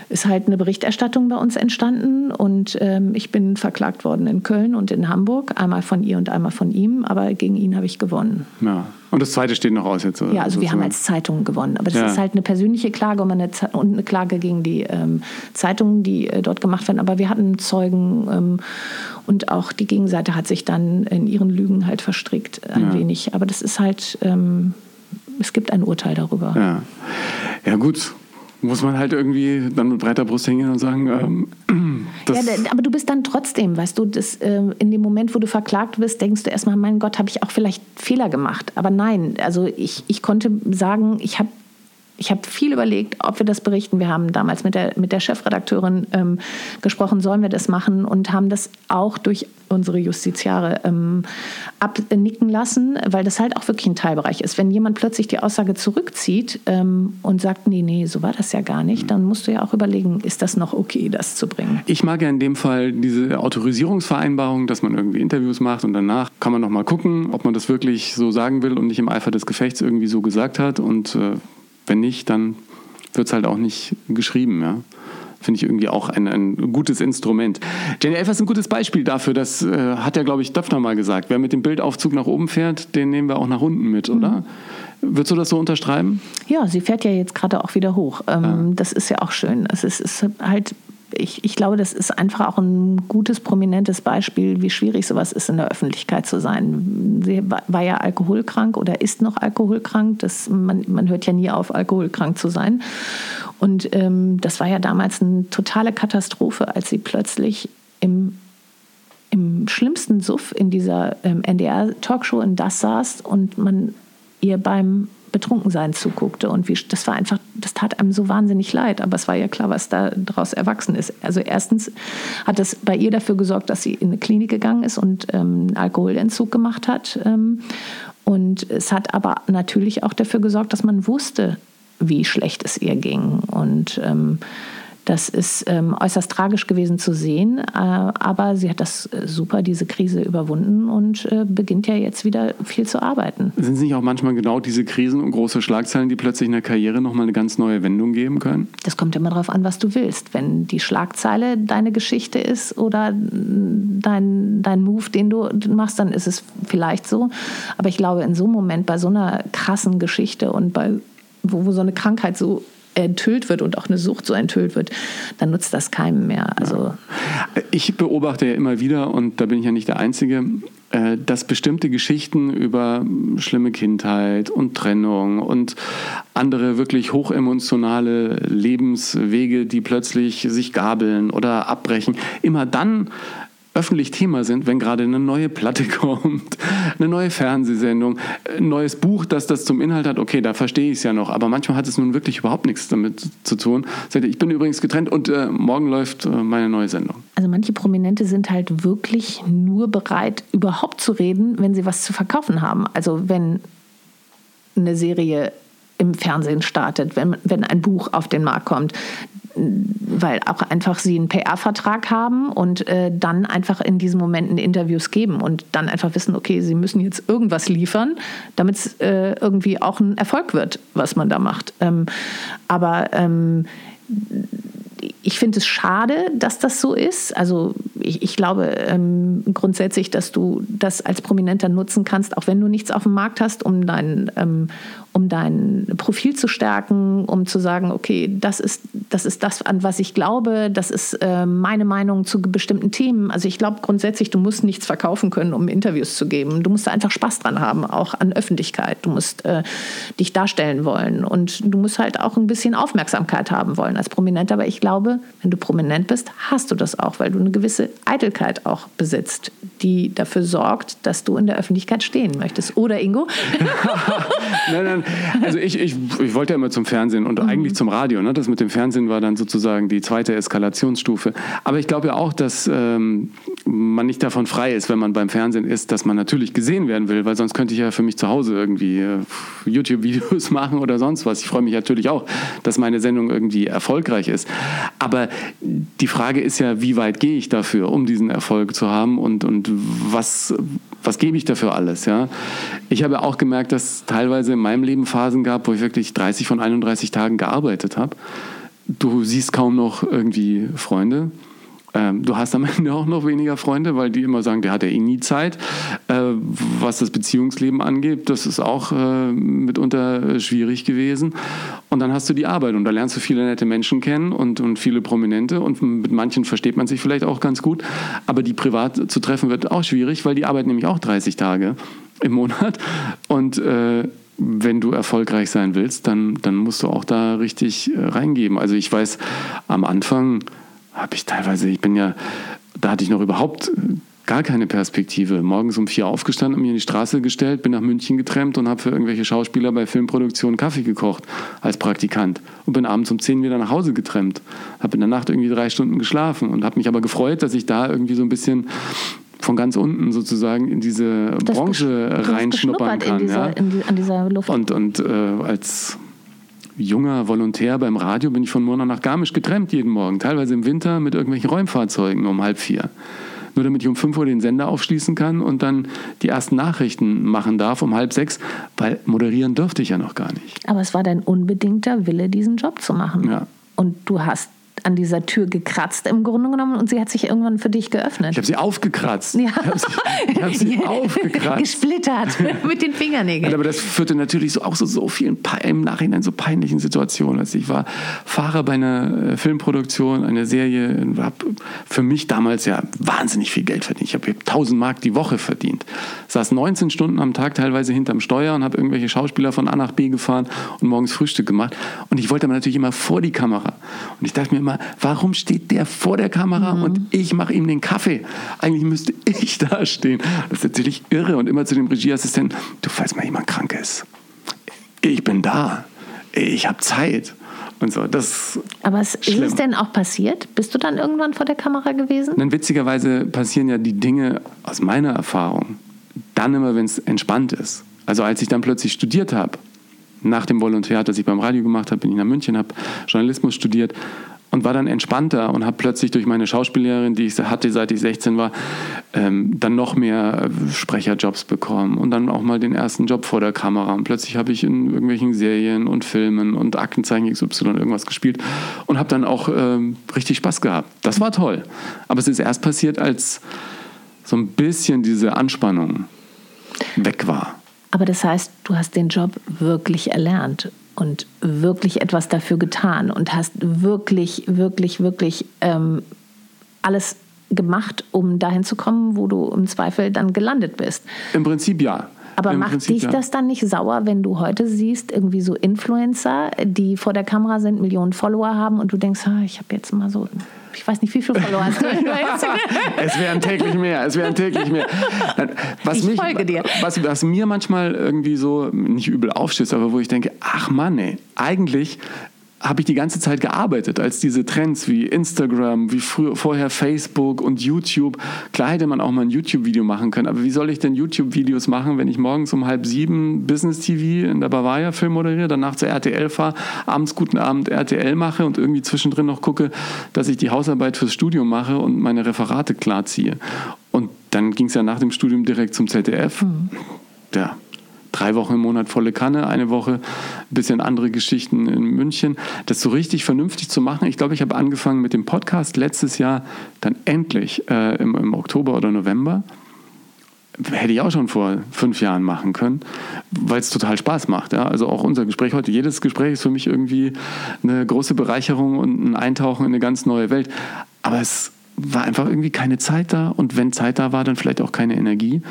S1: ist halt eine Berichterstattung bei uns entstanden und ähm, ich bin verklagt worden in Köln und in Hamburg, einmal von ihr und einmal von ihm, aber gegen ihn habe ich gewonnen.
S3: Ja. Und das zweite steht noch aus jetzt?
S1: Ja, also sozusagen. wir haben als Zeitung gewonnen. Aber das ja. ist halt eine persönliche Klage und eine, und eine Klage gegen die ähm, Zeitungen, die äh, dort gemacht werden. Aber wir hatten Zeugen ähm, und auch die Gegenseite hat sich dann in ihren Lügen halt verstrickt ein ja. wenig. Aber das ist halt, ähm, es gibt ein Urteil darüber.
S3: Ja, ja gut muss man halt irgendwie dann mit breiter Brust hingehen und sagen, ähm,
S1: ja, aber du bist dann trotzdem, weißt du, das, äh, in dem Moment, wo du verklagt wirst, denkst du erstmal, mein Gott, habe ich auch vielleicht Fehler gemacht. Aber nein, also ich, ich konnte sagen, ich habe ich habe viel überlegt, ob wir das berichten. Wir haben damals mit der, mit der Chefredakteurin ähm, gesprochen, sollen wir das machen und haben das auch durch unsere Justiziare ähm, abnicken lassen, weil das halt auch wirklich ein Teilbereich ist. Wenn jemand plötzlich die Aussage zurückzieht ähm, und sagt, nee, nee, so war das ja gar nicht, dann musst du ja auch überlegen, ist das noch okay, das zu bringen.
S3: Ich mag ja in dem Fall diese Autorisierungsvereinbarung, dass man irgendwie Interviews macht und danach kann man noch mal gucken, ob man das wirklich so sagen will und nicht im Eifer des Gefechts irgendwie so gesagt hat und äh, wenn nicht, dann wird es halt auch nicht geschrieben. Ja? Finde ich irgendwie auch ein, ein gutes Instrument. Jenny Elfer ist ein gutes Beispiel dafür. Das äh, hat ja, glaube ich, Döpfner mal gesagt. Wer mit dem Bildaufzug nach oben fährt, den nehmen wir auch nach unten mit, oder? Mhm. Würdest du das so unterschreiben?
S1: Ja, sie fährt ja jetzt gerade auch wieder hoch. Ähm, ja. Das ist ja auch schön. Es ist, ist halt ich, ich glaube, das ist einfach auch ein gutes, prominentes Beispiel, wie schwierig sowas ist, in der Öffentlichkeit zu sein. Sie war ja alkoholkrank oder ist noch alkoholkrank. Das, man, man hört ja nie auf, alkoholkrank zu sein. Und ähm, das war ja damals eine totale Katastrophe, als sie plötzlich im, im schlimmsten Suff in dieser ähm, NDR-Talkshow in Das saß und man ihr beim Betrunkensein zuguckte. Und wie, das war einfach, das tat einem so wahnsinnig leid. Aber es war ja klar, was da daraus erwachsen ist. Also erstens hat es bei ihr dafür gesorgt, dass sie in eine Klinik gegangen ist und ähm, Alkoholentzug gemacht hat. Ähm, und es hat aber natürlich auch dafür gesorgt, dass man wusste, wie schlecht es ihr ging. Und ähm, das ist ähm, äußerst tragisch gewesen zu sehen, äh, aber sie hat das äh, super, diese Krise überwunden und äh, beginnt ja jetzt wieder viel zu arbeiten.
S3: Sind es nicht auch manchmal genau diese Krisen und große Schlagzeilen, die plötzlich in der Karriere nochmal eine ganz neue Wendung geben können?
S1: Das kommt immer darauf an, was du willst. Wenn die Schlagzeile deine Geschichte ist oder dein, dein Move, den du machst, dann ist es vielleicht so. Aber ich glaube, in so einem Moment, bei so einer krassen Geschichte und bei wo, wo so eine Krankheit so enthüllt wird und auch eine Sucht so enthüllt wird, dann nutzt das keinem mehr. Also
S3: ich beobachte ja immer wieder, und da bin ich ja nicht der Einzige, äh, dass bestimmte Geschichten über schlimme Kindheit und Trennung und andere wirklich hochemotionale Lebenswege, die plötzlich sich gabeln oder abbrechen, immer dann öffentlich Thema sind, wenn gerade eine neue Platte kommt, eine neue Fernsehsendung, ein neues Buch, das das zum Inhalt hat, okay, da verstehe ich es ja noch, aber manchmal hat es nun wirklich überhaupt nichts damit zu tun. Ich bin übrigens getrennt und äh, morgen läuft äh, meine neue Sendung.
S1: Also manche Prominente sind halt wirklich nur bereit, überhaupt zu reden, wenn sie was zu verkaufen haben. Also wenn eine Serie im Fernsehen startet, wenn, wenn ein Buch auf den Markt kommt, weil auch einfach sie einen PR-Vertrag haben und äh, dann einfach in diesen Momenten Interviews geben und dann einfach wissen, okay, sie müssen jetzt irgendwas liefern, damit es äh, irgendwie auch ein Erfolg wird, was man da macht. Ähm, aber ähm, ich finde es schade, dass das so ist. Also ich, ich glaube ähm, grundsätzlich, dass du das als Prominenter nutzen kannst, auch wenn du nichts auf dem Markt hast, um dein, ähm, um dein Profil zu stärken, um zu sagen, okay, das ist das, ist das an was ich glaube, das ist äh, meine Meinung zu bestimmten Themen. Also ich glaube grundsätzlich, du musst nichts verkaufen können, um Interviews zu geben. Du musst da einfach Spaß dran haben, auch an Öffentlichkeit. Du musst äh, dich darstellen wollen und du musst halt auch ein bisschen Aufmerksamkeit haben wollen als Prominenter. Aber ich glaube, wenn du prominent bist, hast du das auch, weil du eine gewisse Eitelkeit auch besitzt, die dafür sorgt, dass du in der Öffentlichkeit stehen möchtest. Oder Ingo?
S3: nein, nein, also ich, ich, ich wollte ja immer zum Fernsehen und mhm. eigentlich zum Radio. Ne? Das mit dem Fernsehen war dann sozusagen die zweite Eskalationsstufe. Aber ich glaube ja auch, dass ähm, man nicht davon frei ist, wenn man beim Fernsehen ist, dass man natürlich gesehen werden will, weil sonst könnte ich ja für mich zu Hause irgendwie äh, YouTube-Videos machen oder sonst was. Ich freue mich natürlich auch, dass meine Sendung irgendwie erfolgreich ist. Aber die Frage ist ja, wie weit gehe ich dafür, um diesen Erfolg zu haben und, und was, was gebe ich dafür alles? Ja? Ich habe auch gemerkt, dass teilweise in meinem Leben Phasen gab, wo ich wirklich 30 von 31 Tagen gearbeitet habe. Du siehst kaum noch irgendwie Freunde. Ähm, du hast am Ende auch noch weniger Freunde, weil die immer sagen, der hat ja eh nie Zeit. Äh, was das Beziehungsleben angeht, das ist auch äh, mitunter schwierig gewesen. Und dann hast du die Arbeit und da lernst du viele nette Menschen kennen und, und viele Prominente und mit manchen versteht man sich vielleicht auch ganz gut. Aber die privat zu treffen wird auch schwierig, weil die arbeiten nämlich auch 30 Tage im Monat und äh, wenn du erfolgreich sein willst, dann, dann musst du auch da richtig äh, reingeben. Also ich weiß, am Anfang habe ich teilweise, ich bin ja, da hatte ich noch überhaupt gar keine Perspektive. Morgens um vier aufgestanden, mir in die Straße gestellt, bin nach München getrennt und habe für irgendwelche Schauspieler bei Filmproduktionen Kaffee gekocht als Praktikant und bin abends um zehn wieder nach Hause getrennt. Habe in der Nacht irgendwie drei Stunden geschlafen und habe mich aber gefreut, dass ich da irgendwie so ein bisschen von ganz unten sozusagen in diese das Branche reinschnuppern kann. Dieser, ja. an dieser Luft. Und, und äh, als junger Volontär beim Radio bin ich von Murnau nach Garmisch getrennt jeden Morgen, teilweise im Winter mit irgendwelchen Räumfahrzeugen um halb vier. Nur damit ich um fünf Uhr den Sender aufschließen kann und dann die ersten Nachrichten machen darf um halb sechs, weil moderieren dürfte ich ja noch gar nicht.
S1: Aber es war dein unbedingter Wille, diesen Job zu machen.
S3: Ja.
S1: Und du hast an dieser Tür gekratzt im Grunde genommen und sie hat sich irgendwann für dich geöffnet.
S3: Ich habe sie aufgekratzt. Ja. Ich habe sie, hab sie aufgekratzt.
S1: Gesplittert mit den Fingernägeln.
S3: Aber das führte natürlich so, auch so, so vielen im Nachhinein so peinlichen Situationen. Also ich war Fahrer bei einer äh, Filmproduktion, einer Serie, habe für mich damals ja wahnsinnig viel Geld verdient. Ich habe 1000 Mark die Woche verdient. Saß 19 Stunden am Tag teilweise hinterm Steuer und habe irgendwelche Schauspieler von A nach B gefahren und morgens Frühstück gemacht. Und ich wollte aber natürlich immer vor die Kamera. Und ich dachte mir immer, immer, warum steht der vor der Kamera mhm. und ich mache ihm den Kaffee? Eigentlich müsste ich da stehen. Das ist natürlich irre. Und immer zu dem Regieassistenten, du, falls mal jemand krank ist, ich bin da. Ich habe Zeit. Und so, das
S1: Aber ist schlimm. es denn auch passiert? Bist du dann irgendwann vor der Kamera gewesen?
S3: Dann witzigerweise passieren ja die Dinge aus meiner Erfahrung dann immer, wenn es entspannt ist. Also als ich dann plötzlich studiert habe, nach dem Volontariat, das ich beim Radio gemacht habe, bin ich nach München, habe Journalismus studiert und war dann entspannter und habe plötzlich durch meine Schauspiellehrerin, die ich hatte, seit ich 16 war, ähm, dann noch mehr äh, Sprecherjobs bekommen und dann auch mal den ersten Job vor der Kamera. Und plötzlich habe ich in irgendwelchen Serien und Filmen und Aktenzeichen XY irgendwas gespielt und habe dann auch ähm, richtig Spaß gehabt. Das war toll. Aber es ist erst passiert, als so ein bisschen diese Anspannung weg war.
S1: Aber das heißt, du hast den Job wirklich erlernt und wirklich etwas dafür getan und hast wirklich, wirklich, wirklich ähm, alles gemacht, um dahin zu kommen, wo du im Zweifel dann gelandet bist.
S3: Im Prinzip ja.
S1: Aber
S3: Im
S1: macht
S3: Prinzip,
S1: dich
S3: ja.
S1: das dann nicht sauer, wenn du heute siehst, irgendwie so Influencer, die vor der Kamera sind, Millionen Follower haben und du denkst, ah, ich habe jetzt mal so ich weiß nicht, wie viele Follower hast du
S3: Es wären täglich mehr, es wären täglich mehr. Was
S1: ich mich, folge dir.
S3: Was, was, mir manchmal irgendwie so nicht übel aufstößt, aber wo ich denke, ach Mann, ey, eigentlich habe ich die ganze Zeit gearbeitet, als diese Trends wie Instagram, wie früher, vorher Facebook und YouTube. Klar hätte man auch mal ein YouTube-Video machen können, aber wie soll ich denn YouTube-Videos machen, wenn ich morgens um halb sieben Business TV in der Bavaria Film moderiere, danach zur RTL fahre, abends guten Abend RTL mache und irgendwie zwischendrin noch gucke, dass ich die Hausarbeit fürs Studium mache und meine Referate klarziehe. Und dann ging es ja nach dem Studium direkt zum ZDF. Mhm. Ja, drei Wochen im Monat volle Kanne, eine Woche ein bisschen andere Geschichten in München. Das so richtig vernünftig zu machen. Ich glaube, ich habe angefangen mit dem Podcast letztes Jahr dann endlich äh, im, im Oktober oder November hätte ich auch schon vor fünf Jahren machen können, weil es total Spaß macht. Ja? Also auch unser Gespräch heute, jedes Gespräch ist für mich irgendwie eine große Bereicherung und ein Eintauchen in eine ganz neue Welt. Aber es war einfach irgendwie keine Zeit da und wenn Zeit da war, dann vielleicht auch keine Energie,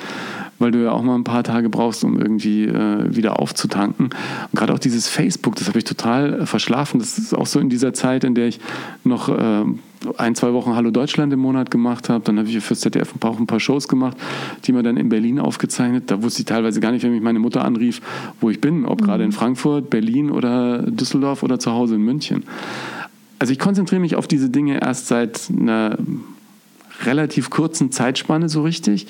S3: weil du ja auch mal ein paar Tage brauchst, um irgendwie äh, wieder aufzutanken. Und gerade auch dieses Facebook, das habe ich total äh, verschlafen. Das ist auch so in dieser Zeit, in der ich noch äh, ein, zwei Wochen Hallo Deutschland im Monat gemacht habe. Dann habe ich für ZDF auch ein paar Shows gemacht, die man dann in Berlin aufgezeichnet. Da wusste ich teilweise gar nicht, wenn mich meine Mutter anrief, wo ich bin, ob mhm. gerade in Frankfurt, Berlin oder Düsseldorf oder zu Hause in München also ich konzentriere mich auf diese Dinge erst seit einer relativ kurzen Zeitspanne so richtig.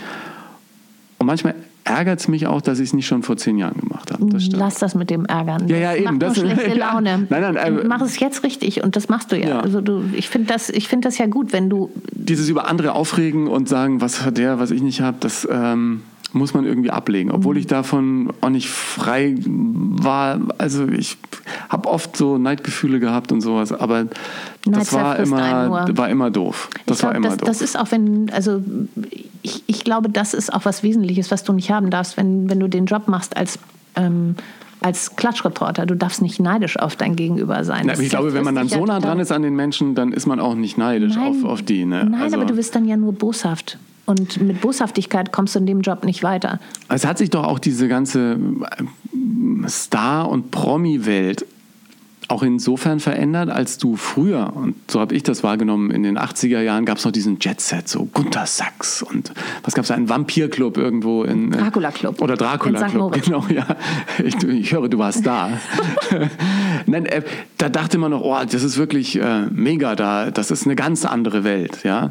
S3: Manchmal ärgert es mich auch, dass ich es nicht schon vor zehn Jahren gemacht habe.
S1: Das Lass das mit dem Ärgern.
S3: Ja, ja, eben.
S1: Das
S3: macht
S1: nur schlechte
S3: ja,
S1: Laune.
S3: Nein, nein,
S1: äh, Mach es jetzt richtig und das machst du ja. ja. Also du, ich finde das, find das ja gut, wenn du...
S3: Dieses über andere aufregen und sagen, was hat der, was ich nicht habe, das... Ähm muss man irgendwie ablegen, obwohl mhm. ich davon auch nicht frei war. Also ich habe oft so Neidgefühle gehabt und sowas, aber das war immer, war immer doof. Das glaub, war immer
S1: das,
S3: doof.
S1: Das ist auch, wenn, also ich, ich glaube, das ist auch was Wesentliches, was du nicht haben darfst, wenn, wenn du den Job machst als ähm, als Klatschreporter. Du darfst nicht neidisch auf dein Gegenüber sein.
S3: Na, ich glaube, wenn man dann so nah dran ist an den Menschen, dann ist man auch nicht neidisch auf, auf die. Ne?
S1: Nein, also, aber du bist dann ja nur boshaft. Und mit Boshaftigkeit kommst du in dem Job nicht weiter.
S3: Es hat sich doch auch diese ganze äh, Star- und Promi-Welt auch insofern verändert, als du früher, und so habe ich das wahrgenommen, in den 80er Jahren gab es noch diesen Jet-Set, so Gunther Sachs und was gab es, einen Vampir-Club irgendwo in...
S1: Äh, Dracula-Club.
S3: Oder Dracula-Club, genau, ja. Ich, ich, höre, du warst da. Nein, äh, da dachte man noch, oh, das ist wirklich äh, mega da, das ist eine ganz andere Welt, ja.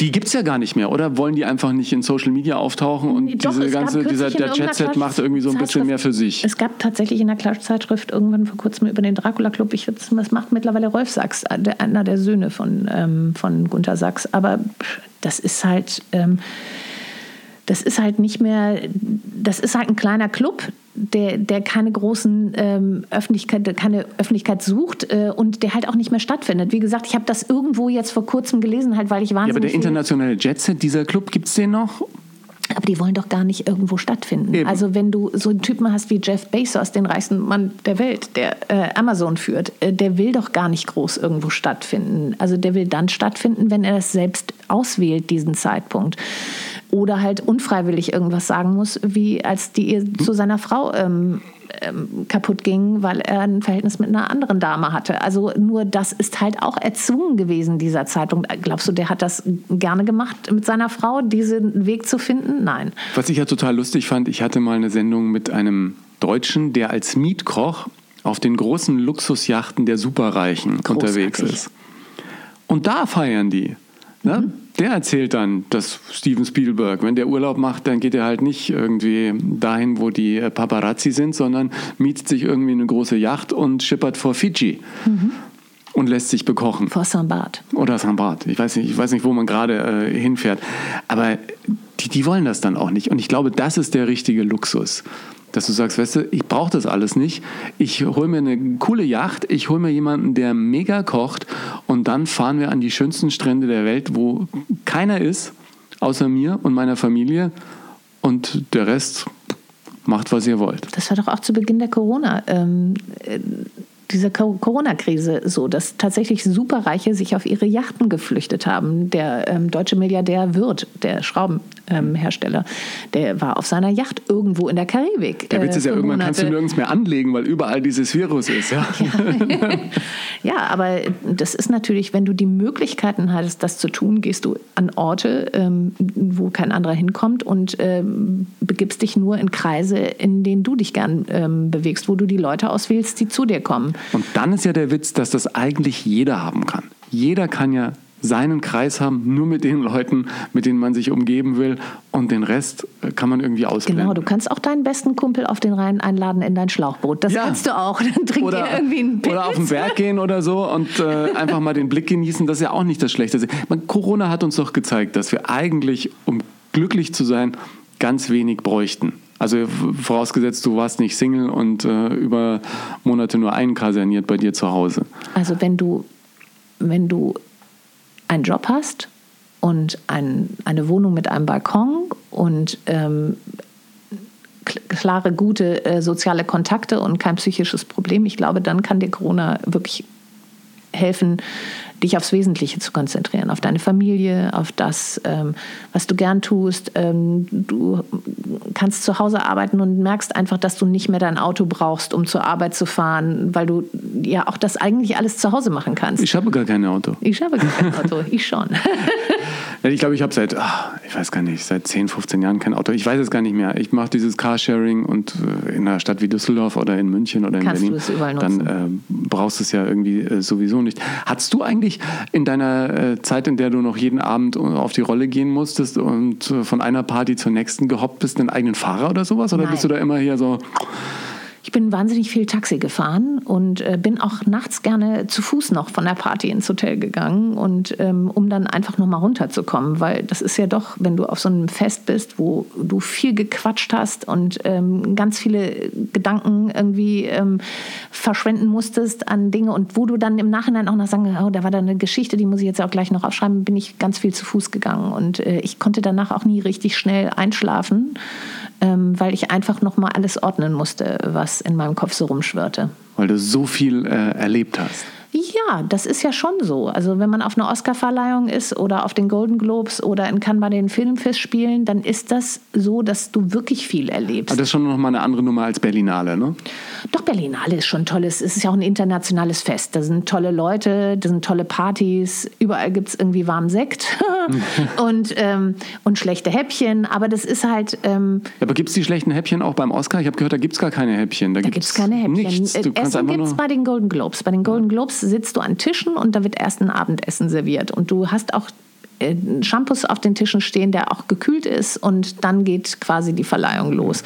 S3: Die gibt es ja gar nicht mehr, oder? Wollen die einfach nicht in Social Media auftauchen und Doch, diese ganze, dieser, der Chatset macht irgendwie so ein bisschen mehr für sich?
S1: Es gab tatsächlich in der Klatschzeitschrift irgendwann vor kurzem über den Dracula Club, ich, das macht mittlerweile Rolf Sachs, äh, einer der Söhne von, ähm, von Gunther Sachs. Aber das ist halt. Ähm, das ist halt nicht mehr, das ist halt ein kleiner Club, der, der keine großen ähm, Öffentlichkeit, keine Öffentlichkeit sucht äh, und der halt auch nicht mehr stattfindet. Wie gesagt, ich habe das irgendwo jetzt vor kurzem gelesen, halt, weil ich wahnsinnig.
S3: Ja, aber der internationale Jetset, dieser Club, gibt es den noch?
S1: Aber die wollen doch gar nicht irgendwo stattfinden. Eben. Also wenn du so einen Typen hast wie Jeff Bezos, den reichsten Mann der Welt, der äh, Amazon führt, äh, der will doch gar nicht groß irgendwo stattfinden. Also der will dann stattfinden, wenn er das selbst auswählt, diesen Zeitpunkt oder halt unfreiwillig irgendwas sagen muss, wie als die Ehe zu seiner Frau ähm, ähm, kaputt ging, weil er ein Verhältnis mit einer anderen Dame hatte. Also nur das ist halt auch erzwungen gewesen dieser Zeitpunkt. Glaubst du, der hat das gerne gemacht mit seiner Frau, diesen Weg zu finden? Nein.
S3: Was ich ja total lustig fand, ich hatte mal eine Sendung mit einem Deutschen, der als Mietkoch auf den großen Luxusjachten der Superreichen Großartig. unterwegs ist. Und da feiern die. Ne? Mhm. Der erzählt dann, dass Steven Spielberg, wenn der Urlaub macht, dann geht er halt nicht irgendwie dahin, wo die Paparazzi sind, sondern mietet sich irgendwie eine große Yacht und schippert vor Fiji. Mhm. Und lässt sich bekochen.
S1: Vor. Barth.
S3: Oder. Barth. Ich weiß nicht, ich weiß nicht wo man gerade äh, hinfährt. Aber die, die wollen das dann auch nicht. Und ich glaube, das ist der richtige Luxus dass du sagst, weißt du, ich brauche das alles nicht. Ich hole mir eine coole Yacht, ich hole mir jemanden, der mega kocht und dann fahren wir an die schönsten Strände der Welt, wo keiner ist, außer mir und meiner Familie und der Rest macht, was ihr wollt.
S1: Das war doch auch zu Beginn der Corona. Ähm, äh, dieser Corona-Krise so, dass tatsächlich Superreiche sich auf ihre Yachten geflüchtet haben. Der ähm, deutsche Milliardär Wirth, der Schraubenhersteller, ähm, der war auf seiner Yacht irgendwo in der Karibik.
S3: Der Witz ist ja, äh, irgendwann Monate. kannst du nirgends mehr anlegen, weil überall dieses Virus ist. Ja,
S1: ja. ja aber das ist natürlich, wenn du die Möglichkeiten hast, das zu tun, gehst du an Orte, ähm, wo kein anderer hinkommt und ähm, begibst dich nur in Kreise, in denen du dich gern ähm, bewegst, wo du die Leute auswählst, die zu dir kommen.
S3: Und dann ist ja der Witz, dass das eigentlich jeder haben kann. Jeder kann ja seinen Kreis haben, nur mit den Leuten, mit denen man sich umgeben will und den Rest äh, kann man irgendwie ausblenden.
S1: Genau, du kannst auch deinen besten Kumpel auf den Rhein einladen in dein Schlauchboot. Das
S3: Ja.
S1: kannst du auch. Dann trinkt
S3: oder,
S1: ihr irgendwie einen Pilz.
S3: oder auf den Berg gehen oder so und äh, einfach mal den Blick genießen, das ist ja auch nicht das Schlechteste. Man, Corona hat uns doch gezeigt, dass wir eigentlich, um glücklich zu sein, ganz wenig bräuchten. Also vorausgesetzt, du warst nicht Single und äh, über Monate nur einkaserniert bei dir zu Hause.
S1: Also wenn du, wenn du einen Job hast und ein, eine Wohnung mit einem Balkon und ähm, kl- klare, gute äh, soziale Kontakte und kein psychisches Problem, ich glaube, dann kann dir Corona wirklich helfen, dich aufs Wesentliche zu konzentrieren, auf deine Familie, auf das, ähm, was du gern tust. Ähm, du kannst zu Hause arbeiten und merkst einfach, dass du nicht mehr dein Auto brauchst, um zur Arbeit zu fahren, weil du ja auch das eigentlich alles zu Hause machen kannst.
S3: Ich habe gar kein Auto.
S1: Ich habe kein Auto, ich schon.
S3: Ich glaube, ich habe seit, ah, ich weiß gar nicht, seit 10, 15 Jahren kein Auto. Ich weiß es gar nicht mehr. Ich mache dieses Carsharing und äh, in einer Stadt wie Düsseldorf oder in München oder in
S1: Kannst
S3: Berlin,
S1: du überall
S3: dann äh, brauchst du es ja irgendwie äh, sowieso nicht. Hattest du eigentlich in deiner äh, Zeit, in der du noch jeden Abend auf die Rolle gehen musstest und äh, von einer Party zur nächsten gehoppt bist, einen eigenen Fahrer oder sowas? Oder
S1: Nein.
S3: bist du da immer hier so,
S1: Ich bin wahnsinnig viel Taxi gefahren und äh, bin auch nachts gerne zu Fuß noch von der Party ins Hotel gegangen und ähm, um dann einfach noch mal runterzukommen, weil das ist ja doch, wenn du auf so einem Fest bist, wo du viel gequatscht hast und ähm, ganz viele Gedanken irgendwie ähm, verschwenden musstest an Dinge und wo du dann im Nachhinein auch noch sagen, oh, da war da eine Geschichte, die muss ich jetzt auch gleich noch aufschreiben, bin ich ganz viel zu Fuß gegangen und äh, ich konnte danach auch nie richtig schnell einschlafen, ähm, weil ich einfach noch mal alles ordnen musste, was in meinem Kopf so rumschwirrte.
S3: weil du so viel äh, erlebt hast?
S1: Ja, das ist ja schon so. Also wenn man auf einer Oscarverleihung ist oder auf den Golden Globes oder in Cannes bei den Filmfestspielen, dann ist das so, dass du wirklich viel erlebst.
S3: Aber das ist schon noch mal eine andere Nummer als Berlinale, ne?
S1: Doch, Berlinale ist schon toll. Es ist ja auch ein internationales Fest. Da sind tolle Leute, da sind tolle Partys. Überall gibt es irgendwie warmen Sekt und, ähm, und schlechte Häppchen. Aber das ist halt... Ähm,
S3: aber gibt es die schlechten Häppchen auch beim Oscar? Ich habe gehört, da gibt es gar keine Häppchen. Da,
S1: Da gibt es keine Häppchen.
S3: Nichts. Du
S1: Essen gibt es bei den Golden Globes. Bei den Golden Globes sitzt du an Tischen und da wird erst ein Abendessen serviert. Und du hast auch äh, Shampoos auf den Tischen stehen, der auch gekühlt ist und dann geht quasi die Verleihung los.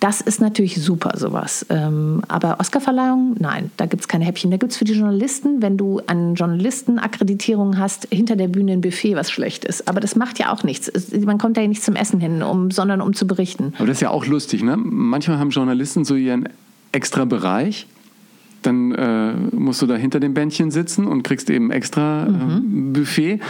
S1: Das ist natürlich super, sowas. Ähm, aber Oscarverleihung, nein, da gibt es keine Häppchen. Da gibt es für die Journalisten, wenn du eine Journalistenakkreditierung hast, hinter der Bühne ein Buffet, was schlecht ist. Aber das macht ja auch nichts. Man kommt da ja nicht zum Essen hin, um, sondern um zu berichten.
S3: Aber das ist ja auch lustig, ne? Manchmal haben Journalisten so ihren extra Bereich. Dann äh, musst du da hinter dem Bändchen sitzen und kriegst eben extra
S1: Mhm.
S3: äh, Buffet.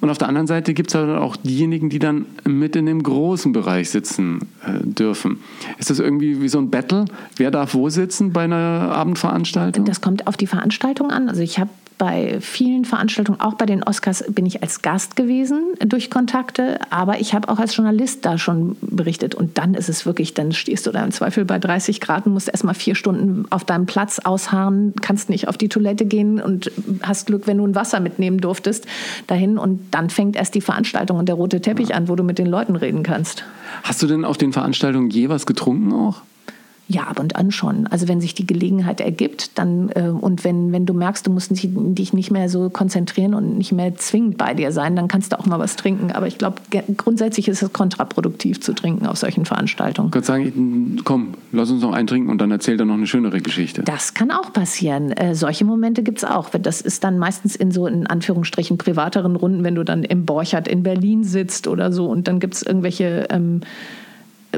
S3: Und auf der anderen Seite gibt es halt auch diejenigen, die dann mit in dem großen Bereich sitzen äh, dürfen. Ist das irgendwie wie so ein Battle? Wer darf wo sitzen bei einer Abendveranstaltung?
S1: Das kommt auf die Veranstaltung an. Also ich habe bei vielen Veranstaltungen, auch bei den Oscars, bin ich als Gast gewesen durch Kontakte, aber ich habe auch als Journalist da schon berichtet. Und dann ist es wirklich, dann stehst du da im Zweifel bei 30 Grad und musst erstmal vier Stunden auf deinem Platz ausharren, kannst nicht auf die Toilette gehen und hast Glück, wenn du ein Wasser mitnehmen durftest dahin. Und dann fängt erst die Veranstaltung und der rote Teppich an, wo du mit den Leuten reden kannst.
S3: Hast du denn auf den Veranstaltungen je was getrunken auch?
S1: Ja, ab und an schon. Also wenn sich die Gelegenheit ergibt, dann äh, und wenn, wenn du merkst, du musst dich, dich nicht mehr so konzentrieren und nicht mehr zwingend bei dir sein, dann kannst du auch mal was trinken. Aber ich glaube, grundsätzlich ist es kontraproduktiv zu trinken auf solchen Veranstaltungen.
S3: Gott sagen, komm, lass uns noch einen trinken und dann erzählt er noch eine schönere Geschichte.
S1: Das kann auch passieren. Äh, solche Momente gibt es auch. Das ist dann meistens in so in Anführungsstrichen privateren Runden, wenn du dann im Borchardt in Berlin sitzt oder so und dann gibt es irgendwelche. Ähm,